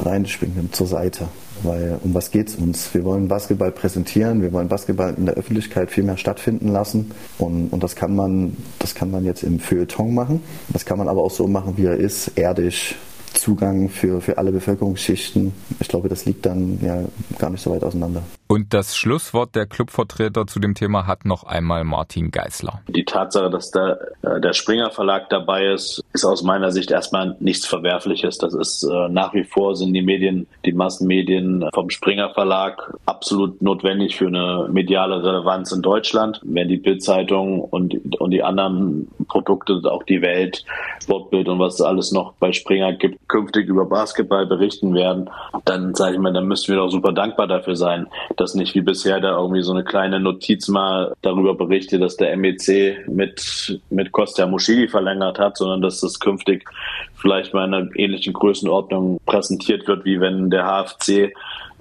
reinschwingen, zur Seite. Weil um was geht es uns? Wir wollen Basketball präsentieren, wir wollen Basketball in der Öffentlichkeit viel mehr stattfinden lassen. Und, und das, kann man, das kann man jetzt im Feuilleton machen. Das kann man aber auch so machen, wie er ist, erdisch, Zugang für, für alle Bevölkerungsschichten. Ich glaube, das liegt dann ja gar nicht so weit auseinander. Und das Schlusswort der Clubvertreter zu dem Thema hat noch einmal Martin Geisler. Die Tatsache, dass der, äh, der Springer Verlag dabei ist, ist aus meiner Sicht erstmal nichts Verwerfliches. Das ist äh, nach wie vor sind die Medien, die Massenmedien vom Springer Verlag absolut notwendig für eine mediale Relevanz in Deutschland. Wenn die Bildzeitung und, und die anderen Produkte, auch die Welt, Sportbild und was es alles noch bei Springer gibt, künftig über Basketball berichten werden, dann sage ich mal, dann müssten wir doch super dankbar dafür sein, dass nicht wie bisher da irgendwie so eine kleine Notiz mal darüber berichtet, dass der MEC mit, mit Kostja Muschidi verlängert hat, sondern dass das künftig vielleicht mal in einer ähnlichen Größenordnung präsentiert wird, wie wenn der HFC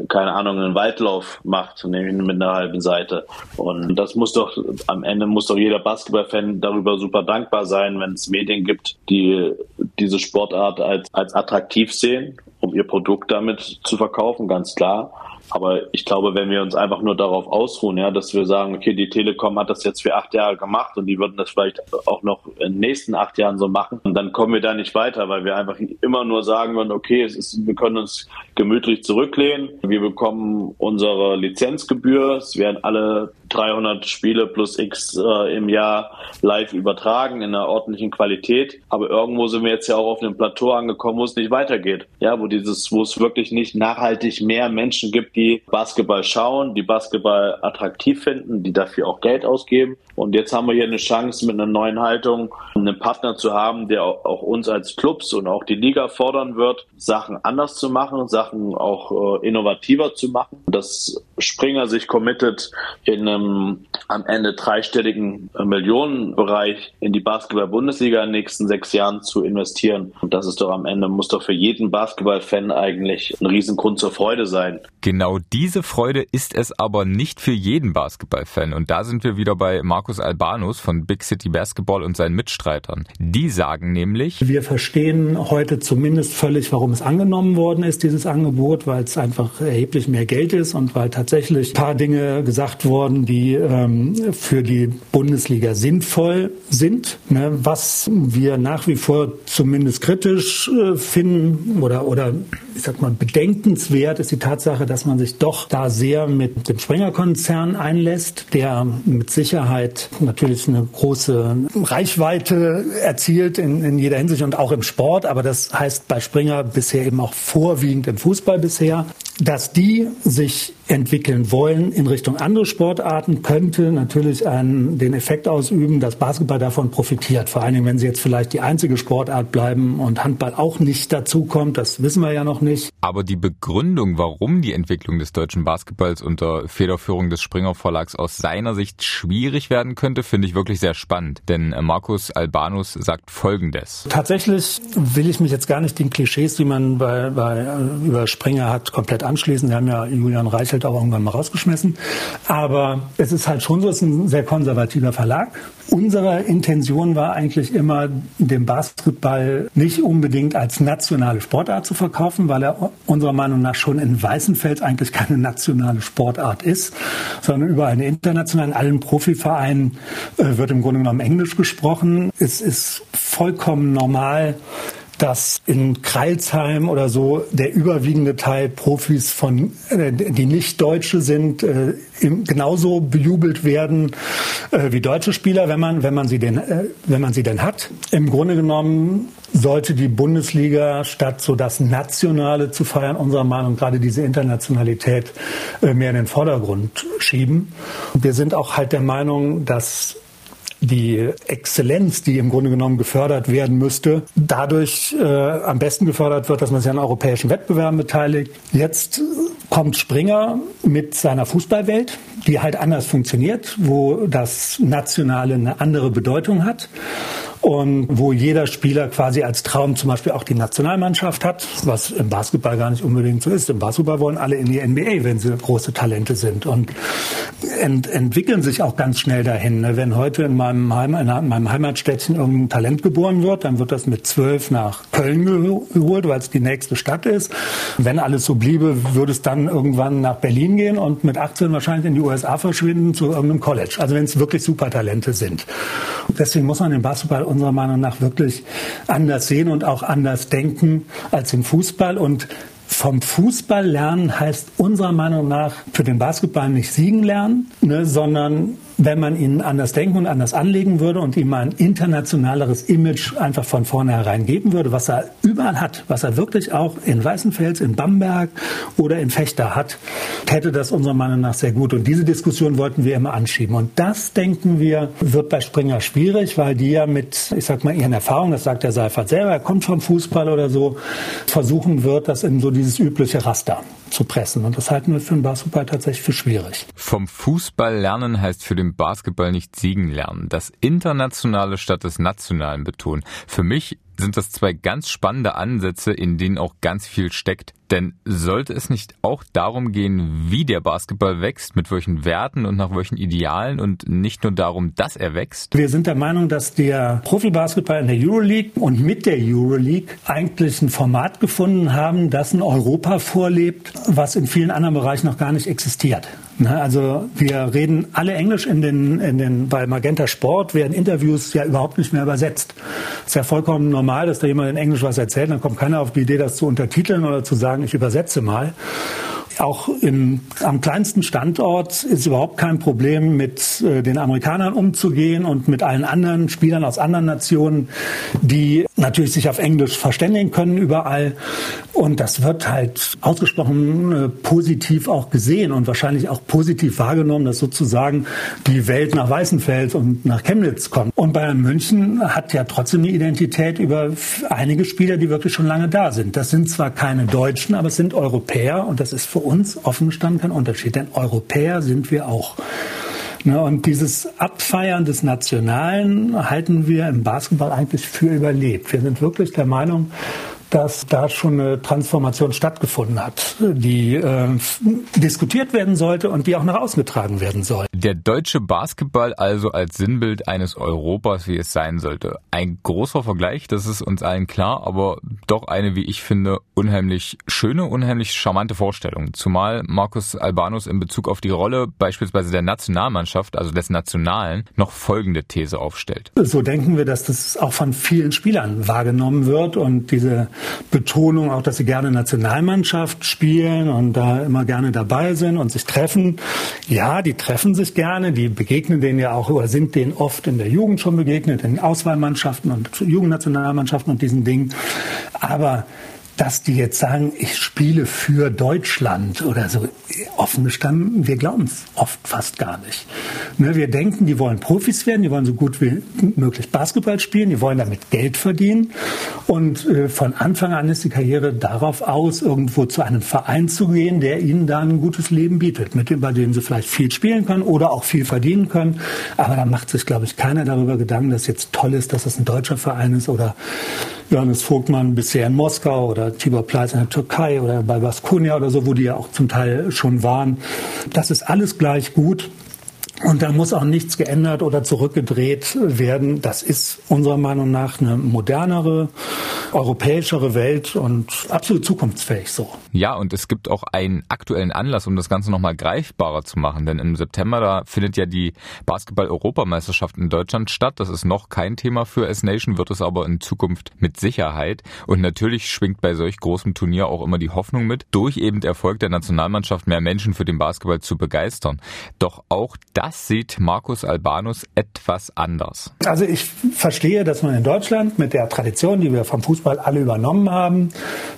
keine Ahnung, einen Waldlauf macht, nämlich mit einer halben Seite. Und das muss doch, am Ende muss doch jeder Basketballfan darüber super dankbar sein, wenn es Medien gibt, die diese Sportart als, als attraktiv sehen, um ihr Produkt damit zu verkaufen, ganz klar. Aber ich glaube, wenn wir uns einfach nur darauf ausruhen, ja, dass wir sagen, okay, die Telekom hat das jetzt für acht Jahre gemacht und die würden das vielleicht auch noch in den nächsten acht Jahren so machen, und dann kommen wir da nicht weiter, weil wir einfach immer nur sagen würden, okay, es ist, wir können uns gemütlich zurücklehnen, wir bekommen unsere Lizenzgebühr, es werden alle 300 Spiele plus X äh, im Jahr live übertragen in einer ordentlichen Qualität. Aber irgendwo sind wir jetzt ja auch auf einem Plateau angekommen, wo es nicht weitergeht. Ja, wo dieses, wo es wirklich nicht nachhaltig mehr Menschen gibt, die Basketball schauen, die Basketball attraktiv finden, die dafür auch Geld ausgeben. Und jetzt haben wir hier eine Chance mit einer neuen Haltung, einen Partner zu haben, der auch uns als Clubs und auch die Liga fordern wird, Sachen anders zu machen, Sachen auch äh, innovativer zu machen. Dass Springer sich committet in einem am Ende dreistelligen Millionenbereich in die Basketball-Bundesliga in den nächsten sechs Jahren zu investieren. Und das ist doch am Ende, muss doch für jeden Basketball-Fan eigentlich ein Riesengrund zur Freude sein. Genau diese Freude ist es aber nicht für jeden Basketball-Fan. Und da sind wir wieder bei Markus Albanus von Big City Basketball und seinen Mitstreitern. Die sagen nämlich, wir verstehen heute zumindest völlig, warum es angenommen worden ist, dieses Angebot, weil es einfach erheblich mehr Geld ist und weil tatsächlich ein paar Dinge gesagt wurden, die ähm, für die Bundesliga sinnvoll sind. Ne? Was wir nach wie vor zumindest kritisch äh, finden oder, oder ich sag mal bedenkenswert ist die Tatsache, dass man sich doch da sehr mit dem Springer-Konzern einlässt, der mit Sicherheit natürlich eine große Reichweite erzielt in, in jeder Hinsicht und auch im Sport. Aber das heißt bei Springer bisher eben auch vorwiegend im Fußball bisher dass die sich entwickeln wollen in Richtung andere Sportarten, könnte natürlich einen, den Effekt ausüben, dass Basketball davon profitiert. Vor allen Dingen, wenn sie jetzt vielleicht die einzige Sportart bleiben und Handball auch nicht dazukommt, das wissen wir ja noch nicht. Aber die Begründung, warum die Entwicklung des deutschen Basketballs unter Federführung des Springer Verlags aus seiner Sicht schwierig werden könnte, finde ich wirklich sehr spannend. Denn äh, Markus Albanus sagt Folgendes. Tatsächlich will ich mich jetzt gar nicht den Klischees, die man bei, bei, äh, über Springer hat, komplett anschließen. Wir haben ja Julian Reichelt auch irgendwann mal rausgeschmissen. Aber es ist halt schon so, es ist ein sehr konservativer Verlag. Unsere Intention war eigentlich immer, den Basketball nicht unbedingt als nationale Sportart zu verkaufen, weil er unserer Meinung nach schon in Weißenfels eigentlich keine nationale Sportart ist, sondern über eine internationale, in allen Profivereinen äh, wird im Grunde genommen Englisch gesprochen. Es ist vollkommen normal, dass in Kreilsheim oder so der überwiegende Teil Profis von, äh, die nicht Deutsche sind, äh, genauso bejubelt werden äh, wie deutsche Spieler, wenn man, wenn man sie denn, wenn man sie denn hat. Im Grunde genommen sollte die Bundesliga statt so das Nationale zu feiern, unserer Meinung gerade diese Internationalität mehr in den Vordergrund schieben. Wir sind auch halt der Meinung, dass die Exzellenz, die im Grunde genommen gefördert werden müsste, dadurch äh, am besten gefördert wird, dass man sich an europäischen Wettbewerben beteiligt. Jetzt kommt Springer mit seiner Fußballwelt, die halt anders funktioniert, wo das Nationale eine andere Bedeutung hat und wo jeder Spieler quasi als Traum zum Beispiel auch die Nationalmannschaft hat, was im Basketball gar nicht unbedingt so ist. Im Basketball wollen alle in die NBA, wenn sie große Talente sind und ent entwickeln sich auch ganz schnell dahin. Ne? Wenn heute in meinem, Heim in meinem Heimatstädtchen irgendein Talent geboren wird, dann wird das mit zwölf nach Köln geholt, weil es die nächste Stadt ist. Wenn alles so bliebe, würde es dann irgendwann nach Berlin gehen und mit 18 wahrscheinlich in die USA verschwinden zu irgendeinem College. Also wenn es wirklich Supertalente sind. Deswegen muss man den Basketball unserer Meinung nach wirklich anders sehen und auch anders denken als im Fußball. Und vom Fußball lernen heißt unserer Meinung nach für den Basketball nicht siegen lernen, ne, sondern wenn man ihn anders denken und anders anlegen würde und ihm ein internationaleres Image einfach von vornherein geben würde, was er überall hat, was er wirklich auch in Weißenfels, in Bamberg oder in Fechter hat, hätte das unserer Meinung nach sehr gut. Und diese Diskussion wollten wir immer anschieben. Und das, denken wir, wird bei Springer schwierig, weil die ja mit, ich sag mal, ihren Erfahrungen, das sagt der Seifert selber, er kommt vom Fußball oder so, versuchen wird, das in so dieses übliche Raster zu pressen. Und das halten wir für den Basketball tatsächlich für schwierig. Vom Fußball lernen heißt für den Basketball nicht siegen lernen. Das Internationale statt des Nationalen betonen. Für mich sind das zwei ganz spannende Ansätze, in denen auch ganz viel steckt. Denn sollte es nicht auch darum gehen, wie der Basketball wächst, mit welchen Werten und nach welchen Idealen und nicht nur darum, dass er wächst? Wir sind der Meinung, dass der Profibasketball in der Euroleague und mit der Euroleague eigentlich ein Format gefunden haben, das in Europa vorlebt, was in vielen anderen Bereichen noch gar nicht existiert. Also wir reden alle Englisch in den, in den, bei Magenta Sport werden Interviews ja überhaupt nicht mehr übersetzt. Es ist ja vollkommen normal, dass da jemand in Englisch was erzählt, dann kommt keiner auf die Idee, das zu untertiteln oder zu sagen, ich übersetze mal. Auch im, am kleinsten Standort ist überhaupt kein Problem, mit äh, den Amerikanern umzugehen und mit allen anderen Spielern aus anderen Nationen, die natürlich sich auf Englisch verständigen können überall. Und das wird halt ausgesprochen äh, positiv auch gesehen und wahrscheinlich auch positiv wahrgenommen, dass sozusagen die Welt nach Weißenfels und nach Chemnitz kommt. Und Bayern München hat ja trotzdem eine Identität über einige Spieler, die wirklich schon lange da sind. Das sind zwar keine Deutschen, aber es sind Europäer und das ist für uns offen gestanden kein Unterschied, denn Europäer sind wir auch. Und dieses Abfeiern des Nationalen halten wir im Basketball eigentlich für überlebt. Wir sind wirklich der Meinung, dass da schon eine Transformation stattgefunden hat, die äh, diskutiert werden sollte und die auch nach außen getragen werden soll. Der deutsche Basketball also als Sinnbild eines Europas, wie es sein sollte. Ein großer Vergleich, das ist uns allen klar, aber doch eine, wie ich finde, unheimlich schöne, unheimlich charmante Vorstellung. Zumal Markus Albanus in Bezug auf die Rolle beispielsweise der Nationalmannschaft, also des Nationalen, noch folgende These aufstellt. So denken wir, dass das auch von vielen Spielern wahrgenommen wird und diese Betonung auch, dass sie gerne Nationalmannschaft spielen und da immer gerne dabei sind und sich treffen. Ja, die treffen sich gerne, die begegnen denen ja auch oder sind denen oft in der Jugend schon begegnet, in Auswahlmannschaften und Jugendnationalmannschaften und diesen Dingen. Aber dass die jetzt sagen, ich spiele für Deutschland oder so. Offen gestanden, wir glauben es oft fast gar nicht. Ne, wir denken, die wollen Profis werden, die wollen so gut wie möglich Basketball spielen, die wollen damit Geld verdienen. Und äh, von Anfang an ist die Karriere darauf aus, irgendwo zu einem Verein zu gehen, der ihnen dann ein gutes Leben bietet, mit dem, bei dem sie vielleicht viel spielen können oder auch viel verdienen können. Aber da macht sich, glaube ich, keiner darüber Gedanken, dass jetzt toll ist, dass es ein deutscher Verein ist oder Johannes Vogtmann bisher in Moskau oder Tibor Pleitz in der Türkei oder bei Baskonia oder so, wo die ja auch zum Teil schon waren. Das ist alles gleich gut. Und da muss auch nichts geändert oder zurückgedreht werden. Das ist unserer Meinung nach eine modernere, europäischere Welt und absolut zukunftsfähig so. Ja, und es gibt auch einen aktuellen Anlass, um das Ganze nochmal greifbarer zu machen. Denn im September, da findet ja die Basketball-Europameisterschaft in Deutschland statt. Das ist noch kein Thema für S-Nation, wird es aber in Zukunft mit Sicherheit. Und natürlich schwingt bei solch großem Turnier auch immer die Hoffnung mit, durch eben Erfolg der Nationalmannschaft mehr Menschen für den Basketball zu begeistern. Doch auch das sieht Markus Albanus etwas anders. Also ich verstehe, dass man in Deutschland mit der Tradition, die wir vom Fußball alle übernommen haben,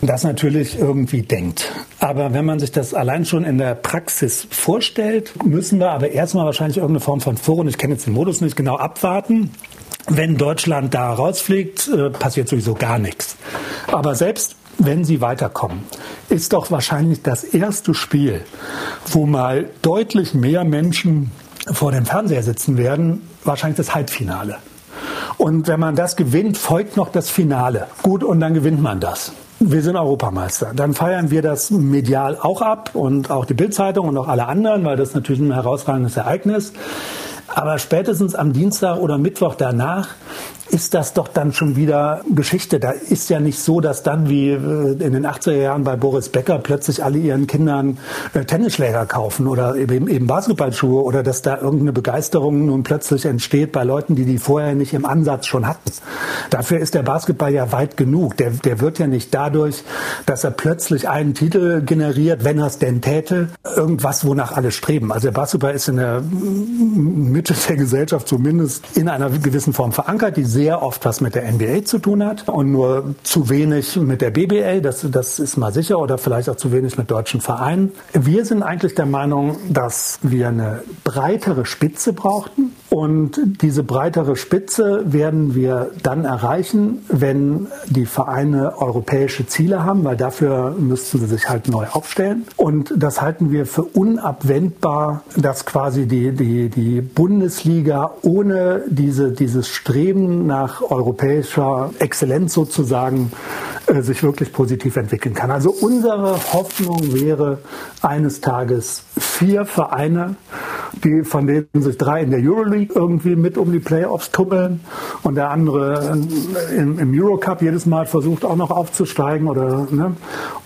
das natürlich irgendwie denkt. Aber wenn man sich das allein schon in der Praxis vorstellt, müssen wir aber erstmal wahrscheinlich irgendeine Form von Forum, ich kenne jetzt den Modus nicht genau, abwarten. Wenn Deutschland da rausfliegt, äh, passiert sowieso gar nichts. Aber selbst wenn sie weiterkommen, ist doch wahrscheinlich das erste Spiel, wo mal deutlich mehr Menschen vor dem Fernseher sitzen werden, wahrscheinlich das Halbfinale. Und wenn man das gewinnt, folgt noch das Finale. Gut, und dann gewinnt man das. Wir sind Europameister. Dann feiern wir das medial auch ab und auch die Bildzeitung und auch alle anderen, weil das natürlich ein herausragendes Ereignis. Aber spätestens am Dienstag oder Mittwoch danach ist das doch dann schon wieder Geschichte. Da ist ja nicht so, dass dann wie äh, in den 80er Jahren bei Boris Becker plötzlich alle ihren Kindern äh, Tennisschläger kaufen oder eben, eben Basketballschuhe oder dass da irgendeine Begeisterung nun plötzlich entsteht bei Leuten, die die vorher nicht im Ansatz schon hatten. Dafür ist der Basketball ja weit genug. Der, der wird ja nicht dadurch, dass er plötzlich einen Titel generiert, wenn er es denn täte, irgendwas, wonach alle streben. Also der Basketball ist in der Mitte der Gesellschaft zumindest in einer gewissen Form verankert, die sehr oft was mit der NBA zu tun hat und nur zu wenig mit der BBL, das, das ist mal sicher, oder vielleicht auch zu wenig mit deutschen Vereinen. Wir sind eigentlich der Meinung, dass wir eine breitere Spitze brauchten und diese breitere Spitze werden wir dann erreichen, wenn die Vereine europäische Ziele haben, weil dafür müssten sie sich halt neu aufstellen. Und das halten wir für unabwendbar, dass quasi die, die, die Bundesliga ohne diese, dieses Streben nach europäischer Exzellenz sozusagen äh, sich wirklich positiv entwickeln kann. Also unsere Hoffnung wäre eines Tages vier Vereine, die, von denen sich drei in der Euroleague irgendwie mit um die Playoffs tummeln und der andere im, im Eurocup jedes Mal versucht auch noch aufzusteigen oder ne?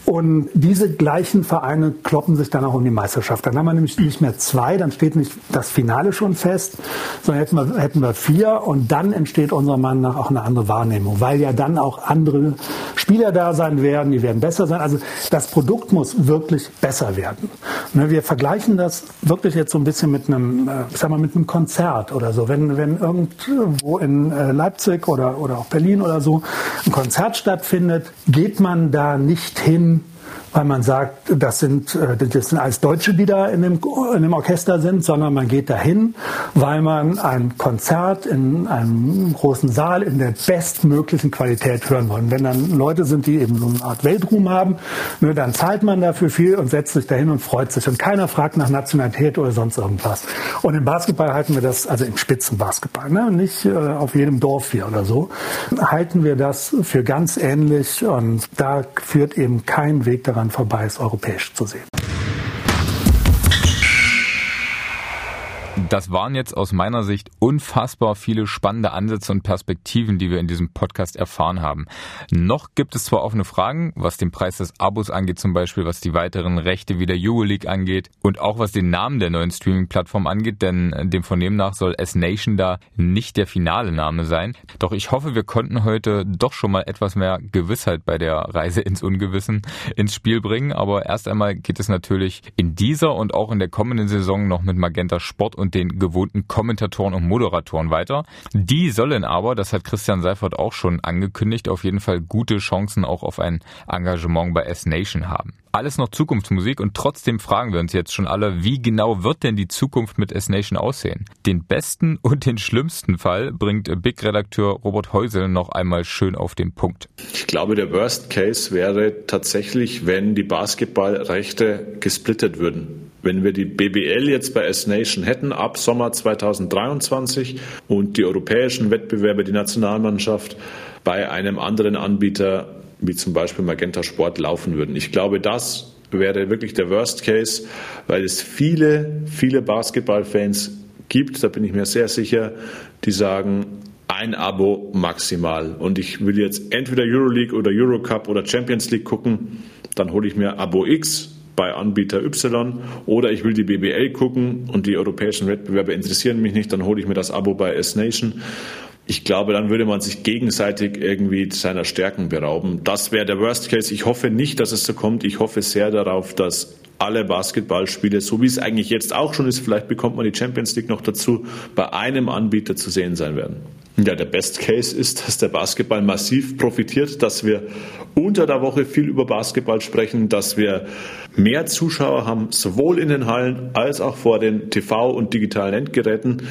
Und diese gleichen Vereine kloppen sich dann auch um die Meisterschaft. Dann haben wir nämlich nicht mehr zwei, dann steht nicht das Finale schon fest, sondern hätten wir, hätten wir vier und dann entsteht unserer Meinung nach auch eine andere Wahrnehmung, weil ja dann auch andere Spieler da sein werden, die werden besser sein. Also das Produkt muss wirklich besser werden. Ne, wir vergleichen das wirklich jetzt so ein bisschen mit einem, äh, sag mal, mit einem Konzert oder so. Wenn, wenn irgendwo in äh, Leipzig oder, oder auch Berlin oder so ein Konzert stattfindet, geht man da nicht hin, weil man sagt, das sind, äh, das sind alles Deutsche, die da in dem, in dem Orchester sind, sondern man geht dahin, weil man ein Konzert in einem großen Saal in der bestmöglichen Qualität hören will. wenn dann Leute sind, die eben so eine Art Weltruhm haben, ne, dann zahlt man dafür viel und setzt sich dahin und freut sich. Und keiner fragt nach Nationalität oder sonst irgendwas. Und im Basketball halten wir das, also im Spitzenbasketball, ne, nicht äh, auf jedem Dorf hier oder so, halten wir das für ganz ähnlich und da führt eben kein Weg daran daran vorbei ist, europäisch zu sehen. Das waren jetzt aus meiner Sicht unfassbar viele spannende Ansätze und Perspektiven, die wir in diesem Podcast erfahren haben. Noch gibt es zwar offene Fragen, was den Preis des Abos angeht, zum Beispiel, was die weiteren Rechte wie der Euroleague angeht und auch was den Namen der neuen Streaming-Plattform angeht, denn dem Vernehmen nach soll S-Nation da nicht der finale Name sein. Doch ich hoffe, wir konnten heute doch schon mal etwas mehr Gewissheit bei der Reise ins Ungewissen ins Spiel bringen. Aber erst einmal geht es natürlich in dieser und auch in der kommenden Saison noch mit Magenta Sport und und den gewohnten Kommentatoren und Moderatoren weiter. Die sollen aber, das hat Christian Seifert auch schon angekündigt, auf jeden Fall gute Chancen auch auf ein Engagement bei S-Nation haben. Alles noch Zukunftsmusik und trotzdem fragen wir uns jetzt schon alle, wie genau wird denn die Zukunft mit S-Nation aussehen? Den besten und den schlimmsten Fall bringt Big-Redakteur Robert Heusel noch einmal schön auf den Punkt. Ich glaube, der Worst Case wäre tatsächlich, wenn die Basketballrechte gesplittet würden. Wenn wir die BBL jetzt bei S-Nation hätten ab Sommer 2023 und die europäischen Wettbewerbe, die Nationalmannschaft bei einem anderen Anbieter wie zum Beispiel Magenta Sport laufen würden. Ich glaube, das wäre wirklich der Worst Case, weil es viele, viele Basketballfans gibt, da bin ich mir sehr sicher, die sagen, ein Abo maximal. Und ich will jetzt entweder Euroleague oder Eurocup oder Champions League gucken, dann hole ich mir Abo X bei Anbieter Y oder ich will die BBL gucken und die europäischen Wettbewerbe interessieren mich nicht, dann hole ich mir das Abo bei S-Nation. Ich glaube, dann würde man sich gegenseitig irgendwie seiner Stärken berauben. Das wäre der Worst Case. Ich hoffe nicht, dass es so kommt. Ich hoffe sehr darauf, dass alle Basketballspiele, so wie es eigentlich jetzt auch schon ist, vielleicht bekommt man die Champions League noch dazu, bei einem Anbieter zu sehen sein werden. Ja, der Best Case ist, dass der Basketball massiv profitiert, dass wir unter der Woche viel über Basketball sprechen, dass wir mehr Zuschauer haben, sowohl in den Hallen als auch vor den TV- und digitalen Endgeräten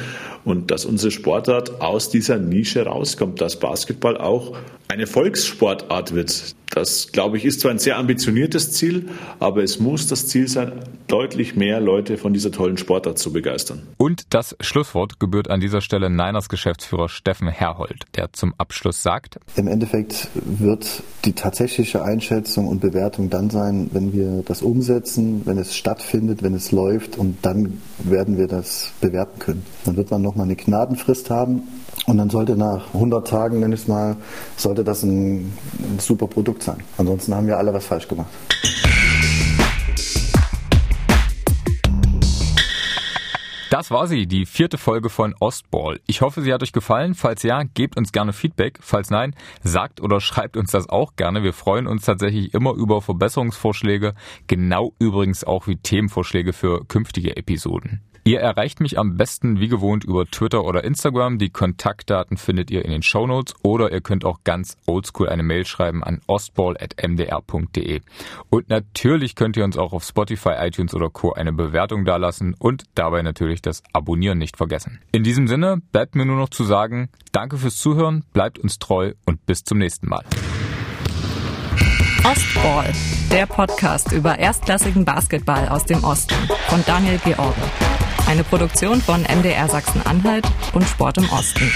und dass unsere Sportart aus dieser Nische rauskommt, dass Basketball auch eine Volkssportart wird. Das, glaube ich, ist zwar ein sehr ambitioniertes Ziel, aber es muss das Ziel sein, deutlich mehr Leute von dieser tollen Sportart zu begeistern. Und das Schlusswort gebührt an dieser Stelle Niners Geschäftsführer Steffen Herhold, der zum Abschluss sagt, Im Endeffekt wird die tatsächliche Einschätzung und Bewertung dann sein, wenn wir das umsetzen, wenn es stattfindet, wenn es läuft und dann werden wir das bewerten können. Dann wird man nochmal eine Gnadenfrist haben und dann sollte nach 100 Tagen, nenne ich es mal, sollte das ein, ein super Produkt sein. Ansonsten haben wir alle was falsch gemacht. Das war sie, die vierte Folge von Ostball. Ich hoffe, sie hat euch gefallen. Falls ja, gebt uns gerne Feedback. Falls nein, sagt oder schreibt uns das auch gerne. Wir freuen uns tatsächlich immer über Verbesserungsvorschläge, genau übrigens auch wie Themenvorschläge für künftige Episoden. Ihr erreicht mich am besten wie gewohnt über Twitter oder Instagram. Die Kontaktdaten findet ihr in den Shownotes oder ihr könnt auch ganz oldschool eine Mail schreiben an ostball.mdr.de. Und natürlich könnt ihr uns auch auf Spotify, iTunes oder Co. eine Bewertung dalassen und dabei natürlich das Abonnieren nicht vergessen. In diesem Sinne bleibt mir nur noch zu sagen, danke fürs Zuhören, bleibt uns treu und bis zum nächsten Mal. Ostball, der Podcast über erstklassigen Basketball aus dem Osten von Daniel George. Eine Produktion von MDR Sachsen-Anhalt und Sport im Osten.